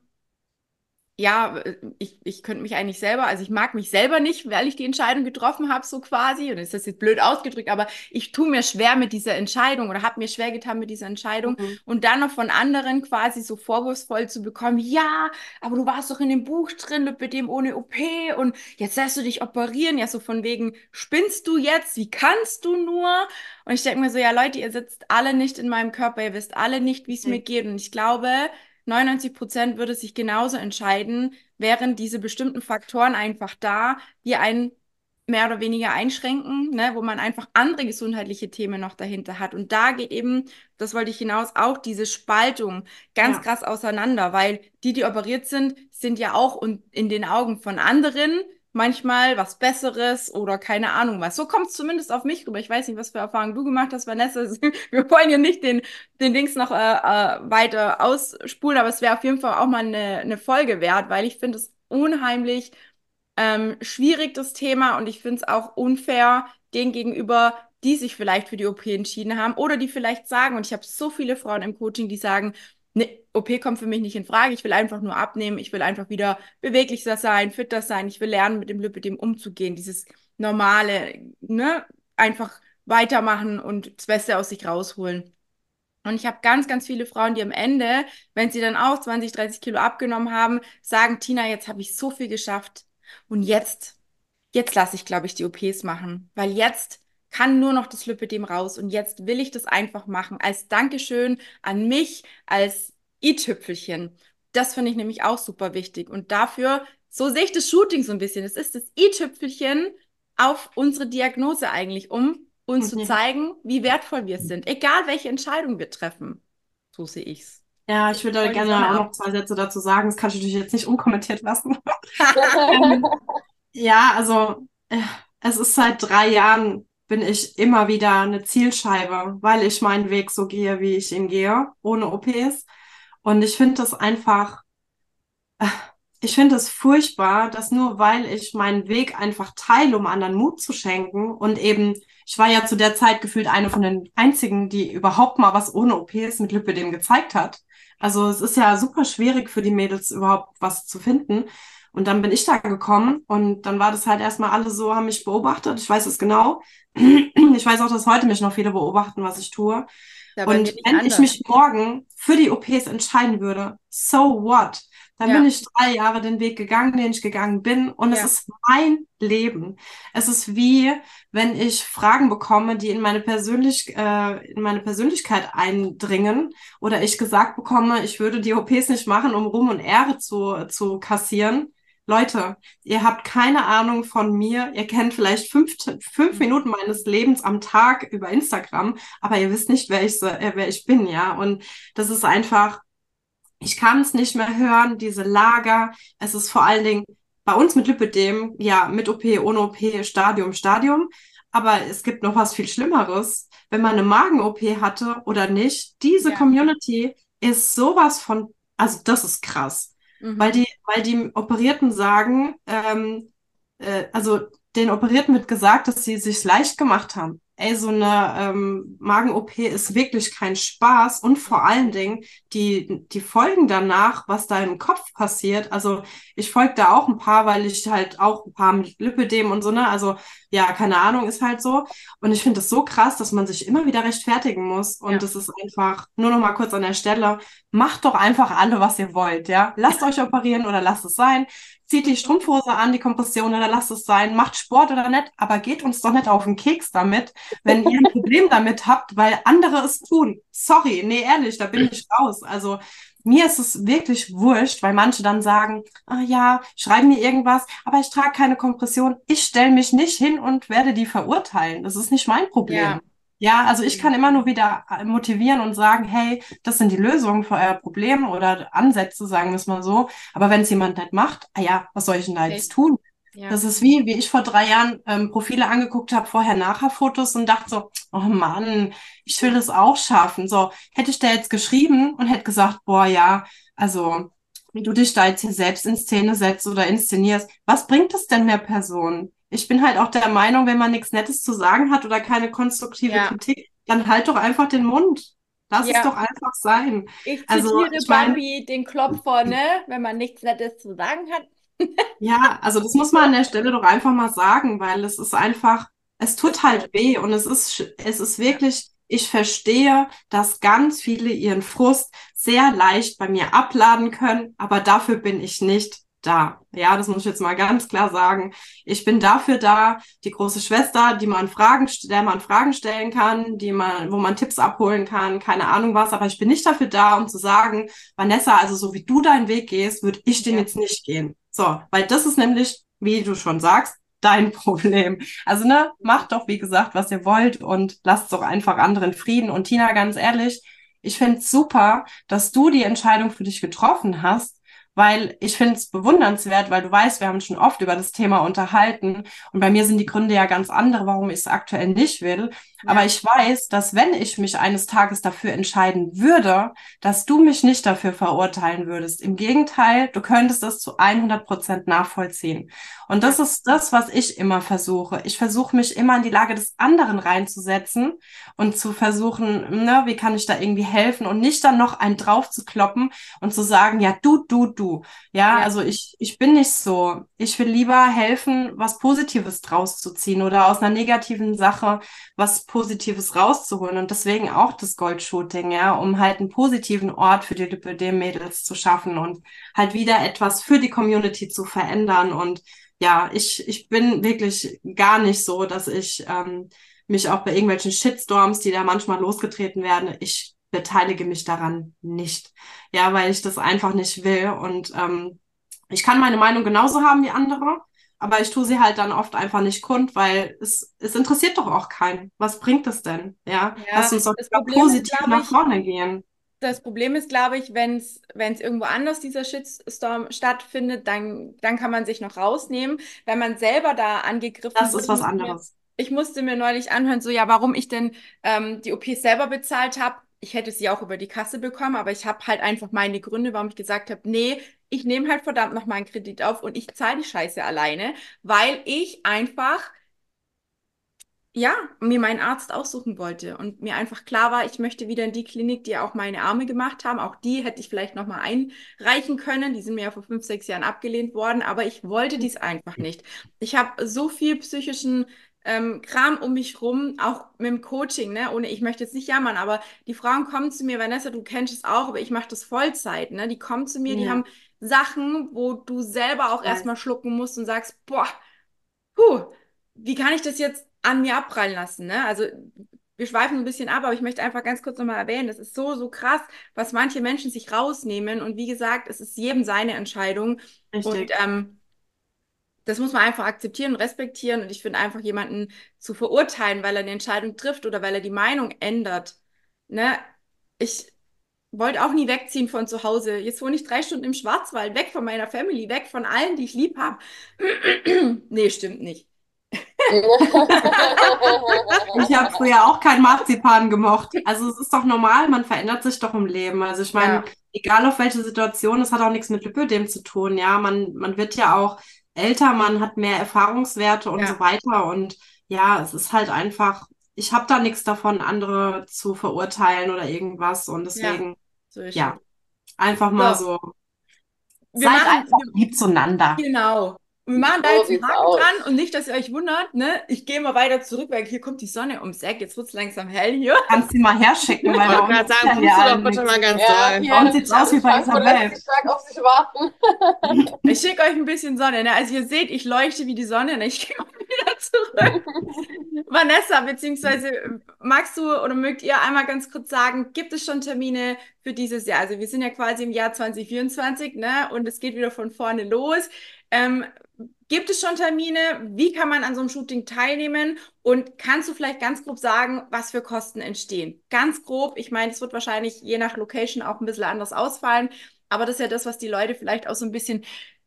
ja, äh, ich, ich könnte mich eigentlich selber, also ich mag mich selber nicht, weil ich die Entscheidung getroffen habe, so quasi. Und ist das jetzt blöd ausgedrückt, aber ich tue mir schwer mit dieser Entscheidung oder habe mir schwer getan mit dieser Entscheidung. Mhm. Und dann noch von anderen quasi so vorwurfsvoll zu bekommen, ja, aber du warst doch in dem Buch drin mit dem ohne OP und jetzt lässt du dich operieren. Ja, so von wegen, spinnst du jetzt? Wie kannst du nur? Und ich denke mir so, ja, Leute, ihr sitzt alle nicht in meinem Körper, ihr wisst alle nicht, wie es Nee. mir geht. Und ich glaube, 99 Prozent würde sich genauso entscheiden, wären diese bestimmten Faktoren einfach da, die einen mehr oder weniger einschränken, ne, wo man einfach andere gesundheitliche Themen noch dahinter hat. Und da geht eben, das wollte ich hinaus, auch diese Spaltung ganz Ja. krass auseinander, weil die, die operiert sind, sind ja auch und in den Augen von anderen manchmal was Besseres oder keine Ahnung was. So kommt es zumindest auf mich rüber. Ich weiß nicht, was für Erfahrungen du gemacht hast, Vanessa. Wir wollen ja nicht den, den Dings noch äh, äh, weiter ausspulen, aber es wäre auf jeden Fall auch mal eine, eine Folge wert, weil ich finde es unheimlich ähm, schwierig, das Thema, und ich finde es auch unfair denen gegenüber, die sich vielleicht für die OP entschieden haben oder die vielleicht sagen, und ich habe so viele Frauen im Coaching, die sagen, ne, OP kommt für mich nicht in Frage, ich will einfach nur abnehmen, ich will einfach wieder beweglicher sein, fitter sein, ich will lernen, mit dem Lipidem umzugehen, dieses normale, ne, einfach weitermachen und das Beste aus sich rausholen. Und ich habe ganz, ganz viele Frauen, die am Ende, wenn sie dann auch 20, 30 Kilo abgenommen haben, sagen, Tina, jetzt habe ich so viel geschafft. Und jetzt, jetzt lasse ich, glaube ich, die OPs machen. Weil jetzt kann nur noch das Lipidem raus. Und jetzt will ich das einfach machen. Als Dankeschön an mich, als i-Tüpfelchen. Das finde ich nämlich auch super wichtig. Und dafür, so sehe ich das Shooting so ein bisschen. Es ist das i-Tüpfelchen auf unsere Diagnose eigentlich, um uns zu Mhm. zeigen, wie wertvoll wir sind. Egal welche Entscheidung wir treffen. So sehe ich's. Ja, ich würde gerne auch noch zwei Sätze dazu sagen. Das kann ich natürlich jetzt nicht unkommentiert lassen. ja, also äh, es ist seit drei Jahren bin ich immer wieder eine Zielscheibe, weil ich meinen Weg so gehe, wie ich ihn gehe, ohne OPs. Und ich finde das einfach, äh, ich finde es furchtbar, dass nur weil ich meinen Weg einfach teile, um anderen Mut zu schenken und eben, ich war ja zu der Zeit gefühlt eine von den einzigen, die überhaupt mal was ohne OPs mit Lipidem gezeigt hat. Also es ist ja super schwierig für die Mädels überhaupt was zu finden. Und dann bin ich da gekommen und dann war das halt erstmal alle so, haben mich beobachtet. Ich weiß es genau. Ich weiß auch, dass heute mich noch viele beobachten, was ich tue. Ja, und wenn ich mich morgen für die OPs entscheiden würde, so what? Dann ja. bin ich drei Jahre den Weg gegangen, den ich gegangen bin. Und ja. es ist mein Leben. Es ist wie, wenn ich Fragen bekomme, die in meine, Persönlich äh, in meine Persönlichkeit eindringen. Oder ich gesagt bekomme, ich würde die OPs nicht machen, um Ruhm und Ehre zu, zu kassieren. Leute, ihr habt keine Ahnung von mir. Ihr kennt vielleicht fünf, fünf mhm. Minuten meines Lebens am Tag über Instagram, aber ihr wisst nicht, wer ich, äh, wer ich bin, ja. Und das ist einfach, ich kann es nicht mehr hören, diese Lager. Es ist vor allen Dingen bei uns mit Lipidem, ja, mit OP, ohne OP, Stadium, Stadium. Aber es gibt noch was viel Schlimmeres. Wenn man eine Magen-OP hatte oder nicht, diese ja. Community ist sowas von, also das ist krass. Mhm. Weil, die, weil die Operierten sagen, ähm, äh, also den Operierten wird gesagt, dass sie sich leicht gemacht haben ey, so eine ähm, Magen-OP ist wirklich kein Spaß und vor allen Dingen die, die Folgen danach, was da im Kopf passiert. Also ich folge da auch ein paar, weil ich halt auch ein paar mit Lipidem und so, ne? Also ja, keine Ahnung, ist halt so. Und ich finde das so krass, dass man sich immer wieder rechtfertigen muss. Und ja. das ist einfach, nur noch mal kurz an der Stelle, macht doch einfach alle, was ihr wollt, ja? Lasst euch operieren oder lasst es sein zieht die Strumpfhose an, die Kompression oder lasst es sein, macht Sport oder nicht, aber geht uns doch nicht auf den Keks damit, wenn ihr ein Problem damit habt, weil andere es tun. Sorry, nee, ehrlich, da bin ich raus. Also mir ist es wirklich wurscht, weil manche dann sagen, ah ja, schreiben mir irgendwas, aber ich trage keine Kompression. Ich stelle mich nicht hin und werde die verurteilen. Das ist nicht mein Problem. Ja. Ja, also ich kann immer nur wieder äh, motivieren und sagen, hey, das sind die Lösungen für euer Problem oder Ansätze, sagen wir es mal so. Aber wenn es jemand nicht macht, ah ja, was soll ich denn da okay. jetzt tun? Ja. Das ist wie, wie ich vor drei Jahren ähm, Profile angeguckt habe, vorher-nachher-Fotos und dachte so, oh Mann, ich will das auch schaffen. So, hätte ich da jetzt geschrieben und hätte gesagt, boah, ja, also wie du dich da jetzt hier selbst in Szene setzt oder inszenierst, was bringt es denn der Person? Ich bin halt auch der Meinung, wenn man nichts Nettes zu sagen hat oder keine konstruktive ja. Kritik, dann halt doch einfach den Mund. Lass ja. es doch einfach sein. Ich also, zitiere ich mein, Bambi den Klopfer, ne? Wenn man nichts Nettes zu sagen hat. ja, also das muss man an der Stelle doch einfach mal sagen, weil es ist einfach, es tut halt weh und es ist, es ist wirklich, ich verstehe, dass ganz viele ihren Frust sehr leicht bei mir abladen können, aber dafür bin ich nicht da. Ja, das muss ich jetzt mal ganz klar sagen. Ich bin dafür da, die große Schwester, die man Fragen, der man Fragen stellen kann, die man, wo man Tipps abholen kann, keine Ahnung was. Aber ich bin nicht dafür da, um zu sagen, Vanessa, also so wie du deinen Weg gehst, würde ich den ja. jetzt nicht gehen. So, weil das ist nämlich, wie du schon sagst, dein Problem. Also, ne, macht doch, wie gesagt, was ihr wollt und lasst doch einfach anderen Frieden. Und Tina, ganz ehrlich, ich finde super, dass du die Entscheidung für dich getroffen hast, weil ich finde es bewundernswert, weil du weißt, wir haben schon oft über das Thema unterhalten und bei mir sind die Gründe ja ganz andere, warum ich es aktuell nicht will. Ja. Aber ich weiß, dass wenn ich mich eines Tages dafür entscheiden würde, dass du mich nicht dafür verurteilen würdest. Im Gegenteil, du könntest das zu 100 Prozent nachvollziehen. Und das ist das, was ich immer versuche. Ich versuche mich immer in die Lage des anderen reinzusetzen und zu versuchen, ne, wie kann ich da irgendwie helfen und nicht dann noch einen drauf zu kloppen und zu sagen, ja, du, du, du. Ja, ja. also ich, ich bin nicht so. Ich will lieber helfen, was Positives draus zu ziehen oder aus einer negativen Sache was Positives rauszuholen und deswegen auch das Goldshooting, ja, um halt einen positiven Ort für die Lipödem-Mädels zu schaffen und halt wieder etwas für die Community zu verändern und ja, ich, ich bin wirklich gar nicht so, dass ich ähm, mich auch bei irgendwelchen Shitstorms, die da manchmal losgetreten werden, ich beteilige mich daran nicht. Ja, weil ich das einfach nicht will. Und ähm, ich kann meine Meinung genauso haben wie andere aber ich tue sie halt dann oft einfach nicht kund, weil es, es interessiert doch auch keinen. Was bringt es denn? Ja, ja lass uns doch positiv nach vorne gehen. das Problem ist, glaube ich, wenn es irgendwo anders dieser Shitstorm stattfindet, dann, dann kann man sich noch rausnehmen. Wenn man selber da angegriffen Das ist was anderes. Ich musste mir neulich anhören, so ja, warum ich denn ähm, die OP selber bezahlt habe. Ich hätte sie auch über die Kasse bekommen, aber ich habe halt einfach meine Gründe, warum ich gesagt habe, nee, ich nehme halt verdammt noch meinen Kredit auf und ich zahle die Scheiße alleine, weil ich einfach ja, mir meinen Arzt aussuchen wollte und mir einfach klar war, ich möchte wieder in die Klinik, die auch meine Arme gemacht haben. Auch die hätte ich vielleicht nochmal einreichen können. Die sind mir ja vor fünf, sechs Jahren abgelehnt worden, aber ich wollte dies einfach nicht. Ich habe so viel psychischen ähm, Kram um mich rum, auch mit dem Coaching, ne? Ohne, ich möchte jetzt nicht jammern, aber die Frauen kommen zu mir, Vanessa, du kennst es auch, aber ich mache das Vollzeit, ne? Die kommen zu mir, ja. die haben Sachen, wo du selber auch erstmal schlucken musst und sagst, boah, puh, wie kann ich das jetzt an mir abprallen lassen. Ne? Also wir schweifen ein bisschen ab, aber ich möchte einfach ganz kurz nochmal erwähnen, das ist so, so krass, was manche Menschen sich rausnehmen. Und wie gesagt, es ist jedem seine Entscheidung. Richtig. Und ähm, das muss man einfach akzeptieren und respektieren. Und ich finde einfach jemanden zu verurteilen, weil er eine Entscheidung trifft oder weil er die Meinung ändert. Ne? Ich wollte auch nie wegziehen von zu Hause. Jetzt wohne ich drei Stunden im Schwarzwald, weg von meiner Family, weg von allen, die ich lieb habe. nee, stimmt nicht ich habe früher auch kein Marzipan gemocht. Also es ist doch normal, man verändert sich doch im Leben. Also ich meine, ja. egal auf welche Situation, es hat auch nichts mit Lipödem zu tun. Ja, man, man wird ja auch älter, man hat mehr Erfahrungswerte und ja. so weiter. Und ja, es ist halt einfach, ich habe da nichts davon, andere zu verurteilen oder irgendwas. Und deswegen, ja, ja einfach mal so. so. Wir Seid machen, einfach lieb zueinander. Genau. Und wir machen da jetzt einen Haken dran und nicht, dass ihr euch wundert, ne? Ich gehe mal weiter zurück, weil hier kommt die Sonne ums Eck. Jetzt wird es langsam hell hier. Kannst du mal herschicken, weil ich gerade sagen, pust du doch bitte mal ganz ja, doll. Bei uns sieht aus wie bei Isabel. auf sich warten. ich schicke euch ein bisschen Sonne, ne? Also ihr seht, ich leuchte wie die Sonne, ne? Ich gehe mal wieder zurück. Vanessa, beziehungsweise magst du oder mögt ihr einmal ganz kurz sagen, gibt es schon Termine für dieses Jahr? Also wir sind ja quasi im Jahr 2024, ne? Und es geht wieder von vorne los. Ähm, Gibt es schon Termine? Wie kann man an so einem Shooting teilnehmen? Und kannst du vielleicht ganz grob sagen, was für Kosten entstehen? Ganz grob. Ich meine, es wird wahrscheinlich je nach Location auch ein bisschen anders ausfallen. Aber das ist ja das, was die Leute vielleicht auch so ein bisschen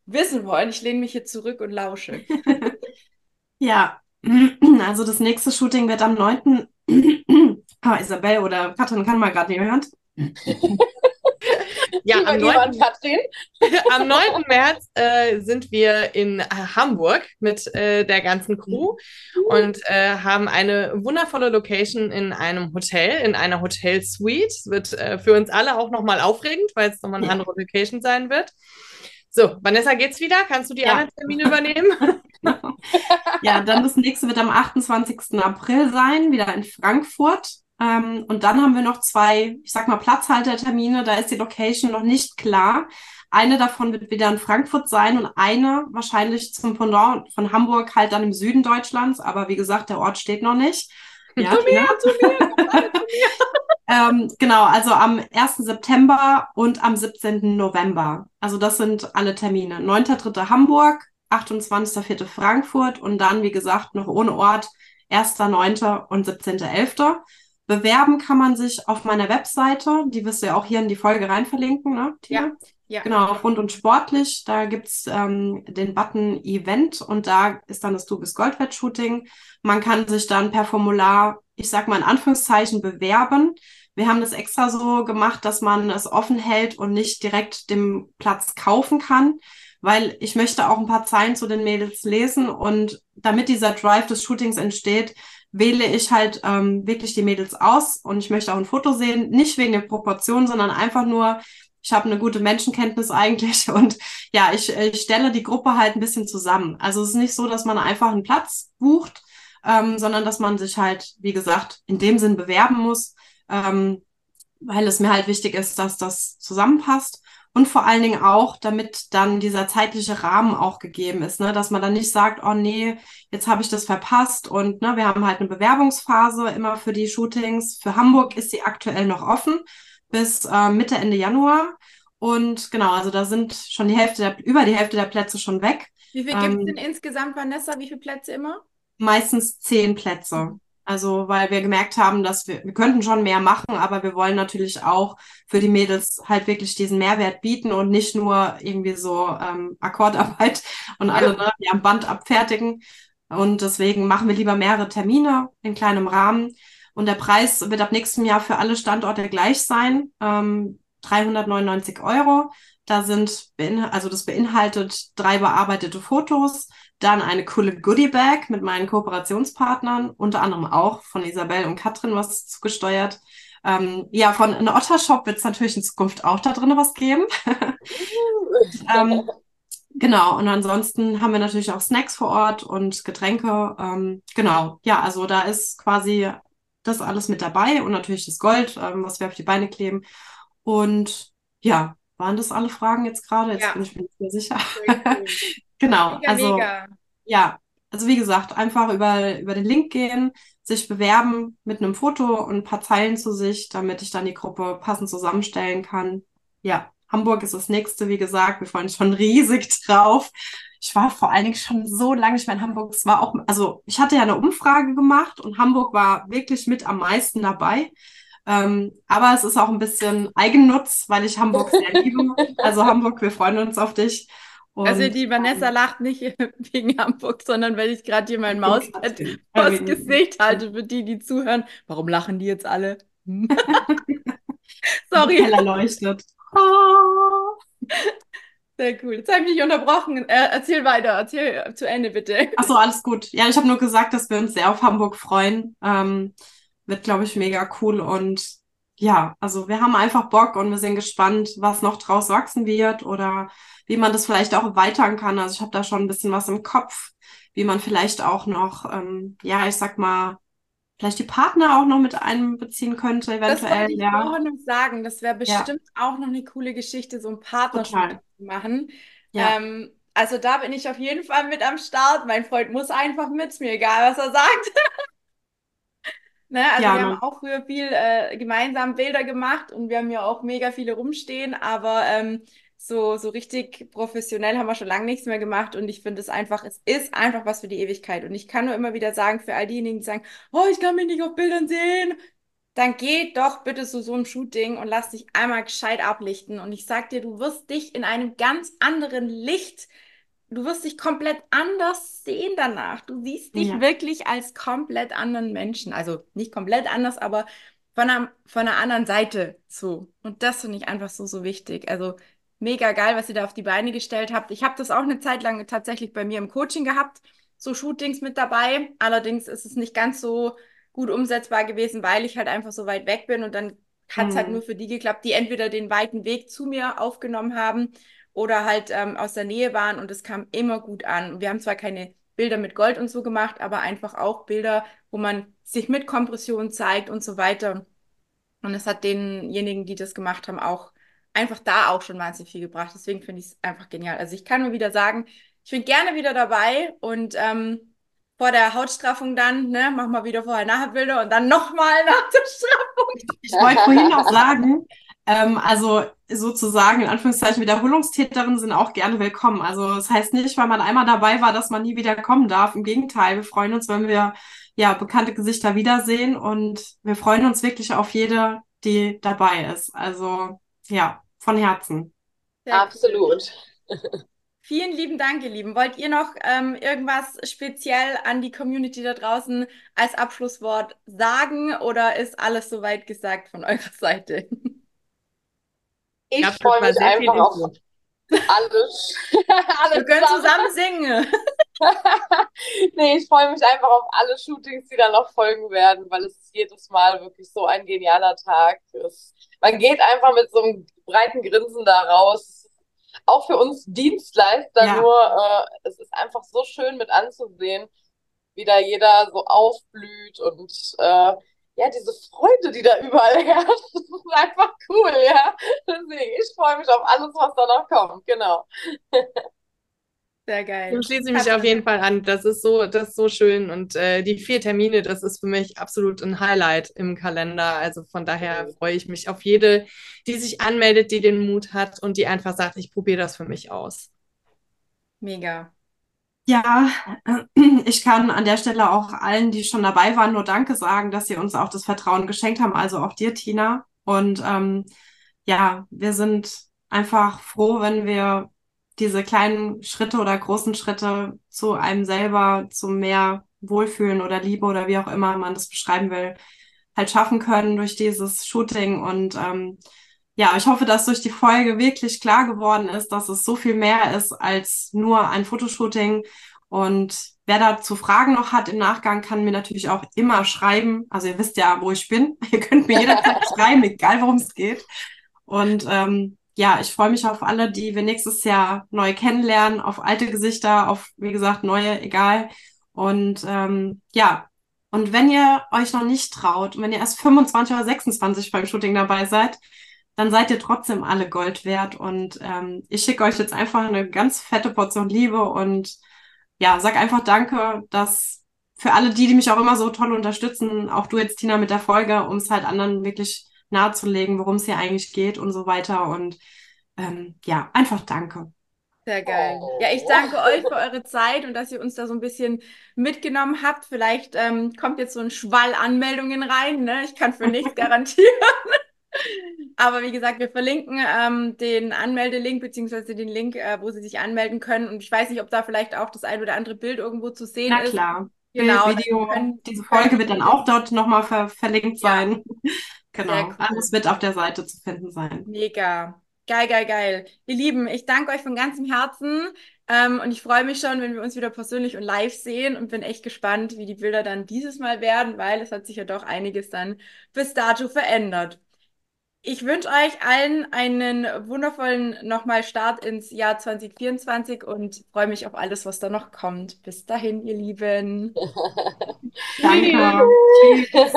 wissen wollen. Ich lehne mich hier zurück und lausche. ja, also das nächste Shooting wird am 9. ah, Isabel oder Katrin kann mal gerade nicht hören. Ja, am 9. am 9. März äh, sind wir in Hamburg mit äh, der ganzen Crew und äh, haben eine wundervolle Location in einem Hotel, in einer Hotel-Suite. Es wird äh, für uns alle auch nochmal aufregend, weil es nochmal eine ja. andere Location sein wird. So, Vanessa, geht's wieder? Kannst du die ja. anderen Termine übernehmen? ja, dann das nächste wird am 28. April sein, wieder in Frankfurt. Ähm, und dann haben wir noch zwei, ich sag mal, Platzhaltertermine. Da ist die Location noch nicht klar. Eine davon wird wieder in Frankfurt sein und eine wahrscheinlich zum Pendant von Hamburg halt dann im Süden Deutschlands. Aber wie gesagt, der Ort steht noch nicht. Ja, zu mir, zu mir, ähm, genau, also am 1. September und am 17. November. Also das sind alle Termine. 9.3. Hamburg, 28.4. Frankfurt und dann, wie gesagt, noch ohne Ort 1.9. und 17.11. Bewerben kann man sich auf meiner Webseite, die wirst du ja auch hier in die Folge rein verlinken, ne? Tina? Ja. Ja. Genau, auf Rund und Sportlich, da gibt's ähm, den Button Event und da ist dann das Du bist Goldwett-Shooting. Man kann sich dann per Formular, ich sag mal in Anführungszeichen, bewerben. Wir haben das extra so gemacht, dass man es offen hält und nicht direkt den Platz kaufen kann, weil ich möchte auch ein paar Zeilen zu den Mädels lesen und damit dieser Drive des Shootings entsteht, wähle ich halt ähm, wirklich die Mädels aus und ich möchte auch ein Foto sehen, nicht wegen der Proportion, sondern einfach nur, ich habe eine gute Menschenkenntnis eigentlich und ja, ich, ich stelle die Gruppe halt ein bisschen zusammen. Also es ist nicht so, dass man einfach einen Platz bucht, ähm, sondern dass man sich halt, wie gesagt, in dem Sinn bewerben muss, ähm, weil es mir halt wichtig ist, dass das zusammenpasst. Und vor allen Dingen auch, damit dann dieser zeitliche Rahmen auch gegeben ist, ne? dass man dann nicht sagt, oh nee, jetzt habe ich das verpasst. Und ne, wir haben halt eine Bewerbungsphase immer für die Shootings. Für Hamburg ist sie aktuell noch offen bis äh, Mitte, Ende Januar. Und genau, also da sind schon die Hälfte der, über die Hälfte der Plätze schon weg. Wie viel ähm, gibt es denn insgesamt, Vanessa? Wie viele Plätze immer? Meistens zehn Plätze. Also, weil wir gemerkt haben, dass wir, wir könnten schon mehr machen, aber wir wollen natürlich auch für die Mädels halt wirklich diesen Mehrwert bieten und nicht nur irgendwie so ähm, Akkordarbeit und alle ne, die am Band abfertigen. Und deswegen machen wir lieber mehrere Termine in kleinem Rahmen. Und der Preis wird ab nächstem Jahr für alle Standorte gleich sein. Ähm, 399 Euro. Da sind, also das beinhaltet drei bearbeitete Fotos, dann eine coole Goodie-Bag mit meinen Kooperationspartnern, unter anderem auch von Isabel und Katrin was zugesteuert. Ähm, ja, von einem Otter-Shop wird es natürlich in Zukunft auch da drin was geben. ähm, genau, und ansonsten haben wir natürlich auch Snacks vor Ort und Getränke. Ähm, genau, ja, also da ist quasi das alles mit dabei und natürlich das Gold, ähm, was wir auf die Beine kleben. Und ja, waren das alle Fragen jetzt gerade? Jetzt Ja. bin ich mir nicht mehr sicher. Genau, Mega, also mega. ja, also wie gesagt, einfach über, über den Link gehen, sich bewerben mit einem Foto und ein paar Zeilen zu sich, damit ich dann die Gruppe passend zusammenstellen kann. Ja, Hamburg ist das nächste, wie gesagt. Wir freuen uns schon riesig drauf. Ich war vor allen Dingen schon so lange nicht mehr in Hamburg. Es war auch, also ich hatte ja eine Umfrage gemacht und Hamburg war wirklich mit am meisten dabei. Ähm, aber es ist auch ein bisschen Eigennutz, weil ich Hamburg sehr liebe. Also Hamburg, wir freuen uns auf dich. Also Und, die Vanessa ähm, lacht nicht wegen Hamburg, sondern weil ich gerade hier mein Mauspad vors Gesicht halte für die, die zuhören. Warum lachen die jetzt alle? Sorry, Heller leuchtet. Oh. sehr cool. Jetzt habe ich mich unterbrochen. Äh, erzähl weiter, erzähl zu Ende bitte. Ach so, alles gut. Ja, ich habe nur gesagt, dass wir uns sehr auf Hamburg freuen. Ähm, wird, glaube ich, mega cool. Und ja, also wir haben einfach Bock und wir sind gespannt, was noch draus wachsen wird oder wie man das vielleicht auch erweitern kann. Also ich habe da schon ein bisschen was im Kopf, wie man vielleicht auch noch, ähm, ja, ich sag mal, vielleicht die Partner auch noch mit einbeziehen könnte, Das eventuell. wollte ich Ja, vorhin noch sagen. Das wäre Ja. bestimmt auch noch eine coole Geschichte, so ein Partnershooting total. zu machen. Ja, Ähm, also da bin ich auf jeden Fall mit am Start. Mein Freund muss einfach mit, mir egal, was er sagt. Ne, also ja, wir haben auch früher viel äh, gemeinsam Bilder gemacht und wir haben ja auch mega viele rumstehen, aber ähm, so, so richtig professionell haben wir schon lange nichts mehr gemacht und ich finde es einfach, es ist einfach was für die Ewigkeit. Und ich kann nur immer wieder sagen, für all diejenigen, die sagen, oh, ich kann mich nicht auf Bildern sehen, dann geh doch bitte zu so einem Shooting und lass dich einmal gescheit ablichten. Und ich sag dir, du wirst dich in einem ganz anderen Licht, du wirst dich komplett anders sehen danach. Du siehst dich ja, wirklich als komplett anderen Menschen. Also nicht komplett anders, aber von einer, von einer anderen Seite so. Und das finde ich einfach so, so wichtig. Also mega geil, was ihr da auf die Beine gestellt habt. Ich habe das auch eine Zeit lang tatsächlich bei mir im Coaching gehabt, so Shootings mit dabei. Allerdings ist es nicht ganz so gut umsetzbar gewesen, weil ich halt einfach so weit weg bin und dann hat es halt nur hm, für die geklappt, die entweder den weiten Weg zu mir aufgenommen haben oder halt ähm, aus der Nähe waren und es kam immer gut an. Wir haben zwar keine Bilder mit Gold und so gemacht, aber einfach auch Bilder, wo man sich mit Kompression zeigt und so weiter. Und es hat denjenigen, die das gemacht haben, auch einfach da auch schon wahnsinnig viel gebracht. Deswegen finde ich es einfach genial. Also ich kann nur wieder sagen, ich bin gerne wieder dabei und ähm, vor der Hautstraffung dann, ne, machen wir wieder Vorher-Nachher-Bilder und dann nochmal nach der Straffung. Ich wollte vorhin noch sagen, ähm, also sozusagen in Anführungszeichen Wiederholungstäterinnen sind auch gerne willkommen. Also das heißt nicht, weil man einmal dabei war, dass man nie wieder kommen darf. Im Gegenteil, wir freuen uns, wenn wir ja bekannte Gesichter wiedersehen und wir freuen uns wirklich auf jede, die dabei ist. Also ja, von Herzen. Sehr cool. Absolut. Vielen lieben Dank, ihr Lieben. Wollt ihr noch ähm, irgendwas speziell an die Community da draußen als Abschlusswort sagen oder ist alles soweit gesagt von eurer Seite? Ich freue mich einfach auf Info. alles. Wir alles können zusammen. zusammen singen. Nee, ich freue mich einfach auf alle Shootings, die dann noch folgen werden, weil es ist jedes Mal wirklich so ein genialer Tag. Es, man geht einfach mit so einem breiten Grinsen da raus. Auch für uns Dienstleister Ja. nur, äh, es ist einfach so schön mit anzusehen, wie da jeder so aufblüht und äh, ja, diese Freude, die da überall herrscht, das ist einfach cool, ja. Deswegen, ich freue mich auf alles, was da noch kommt, genau. Sehr geil. Dem schließe ich mich auf jeden Fall an. Das ist so, das ist so schön. Und äh, die vier Termine, das ist für mich absolut ein Highlight im Kalender. Also von daher freue ich mich auf jede, die sich anmeldet, die den Mut hat und die einfach sagt, ich probiere das für mich aus. Mega. Ja, ich kann an der Stelle auch allen, die schon dabei waren, nur Danke sagen, dass sie uns auch das Vertrauen geschenkt haben, also auch dir, Tina. Und ähm, ja, wir sind einfach froh, wenn wir diese kleinen Schritte oder großen Schritte zu einem selber, zu mehr Wohlfühlen oder Liebe oder wie auch immer man das beschreiben will, halt schaffen können durch dieses Shooting. Und ähm, ja, ich hoffe, dass durch die Folge wirklich klar geworden ist, dass es so viel mehr ist als nur ein Fotoshooting. Und wer dazu Fragen noch hat im Nachgang, kann mir natürlich auch immer schreiben. Also ihr wisst ja, wo ich bin. Ihr könnt mir jederzeit schreiben, egal worum es geht. Und ähm, ja, ich freue mich auf alle, die wir nächstes Jahr neu kennenlernen, auf alte Gesichter, auf, wie gesagt, neue, egal. Und ähm, ja, und wenn ihr euch noch nicht traut, wenn ihr erst 25 oder 26 beim Shooting dabei seid, dann seid ihr trotzdem alle Gold wert. Und ähm, ich schicke euch jetzt einfach eine ganz fette Portion Liebe und ja, sag einfach Danke, dass für alle die, die mich auch immer so toll unterstützen, auch du jetzt, Tina, mit der Folge, um es halt anderen wirklich nahezulegen, worum es hier eigentlich geht und so weiter. Und ähm, ja, einfach Danke. Sehr geil. Ja, ich danke euch für eure Zeit und dass ihr uns da so ein bisschen mitgenommen habt. Vielleicht ähm, kommt jetzt so ein Schwall Anmeldungen rein. Ne? Ich kann für nichts garantieren. Aber wie gesagt, wir verlinken ähm, den Anmeldelink beziehungsweise den Link, äh, wo Sie sich anmelden können. Und ich weiß nicht, ob da vielleicht auch das ein oder andere Bild irgendwo zu sehen Na ist. Na klar. Genau, Video, können, diese Folge wird dann auch dort nochmal ver verlinkt ja. sein. genau, cool. alles wird auf der Seite zu finden sein. Mega. Geil, geil, geil. Ihr Lieben, ich danke euch von ganzem Herzen ähm, und ich freue mich schon, wenn wir uns wieder persönlich und live sehen und bin echt gespannt, wie die Bilder dann dieses Mal werden, weil es hat sich ja doch einiges dann bis dato verändert. Ich wünsche euch allen einen wundervollen nochmal Start ins Jahr 2024 und freue mich auf alles, was da noch kommt. Bis dahin, ihr Lieben. Danke. Tschüss.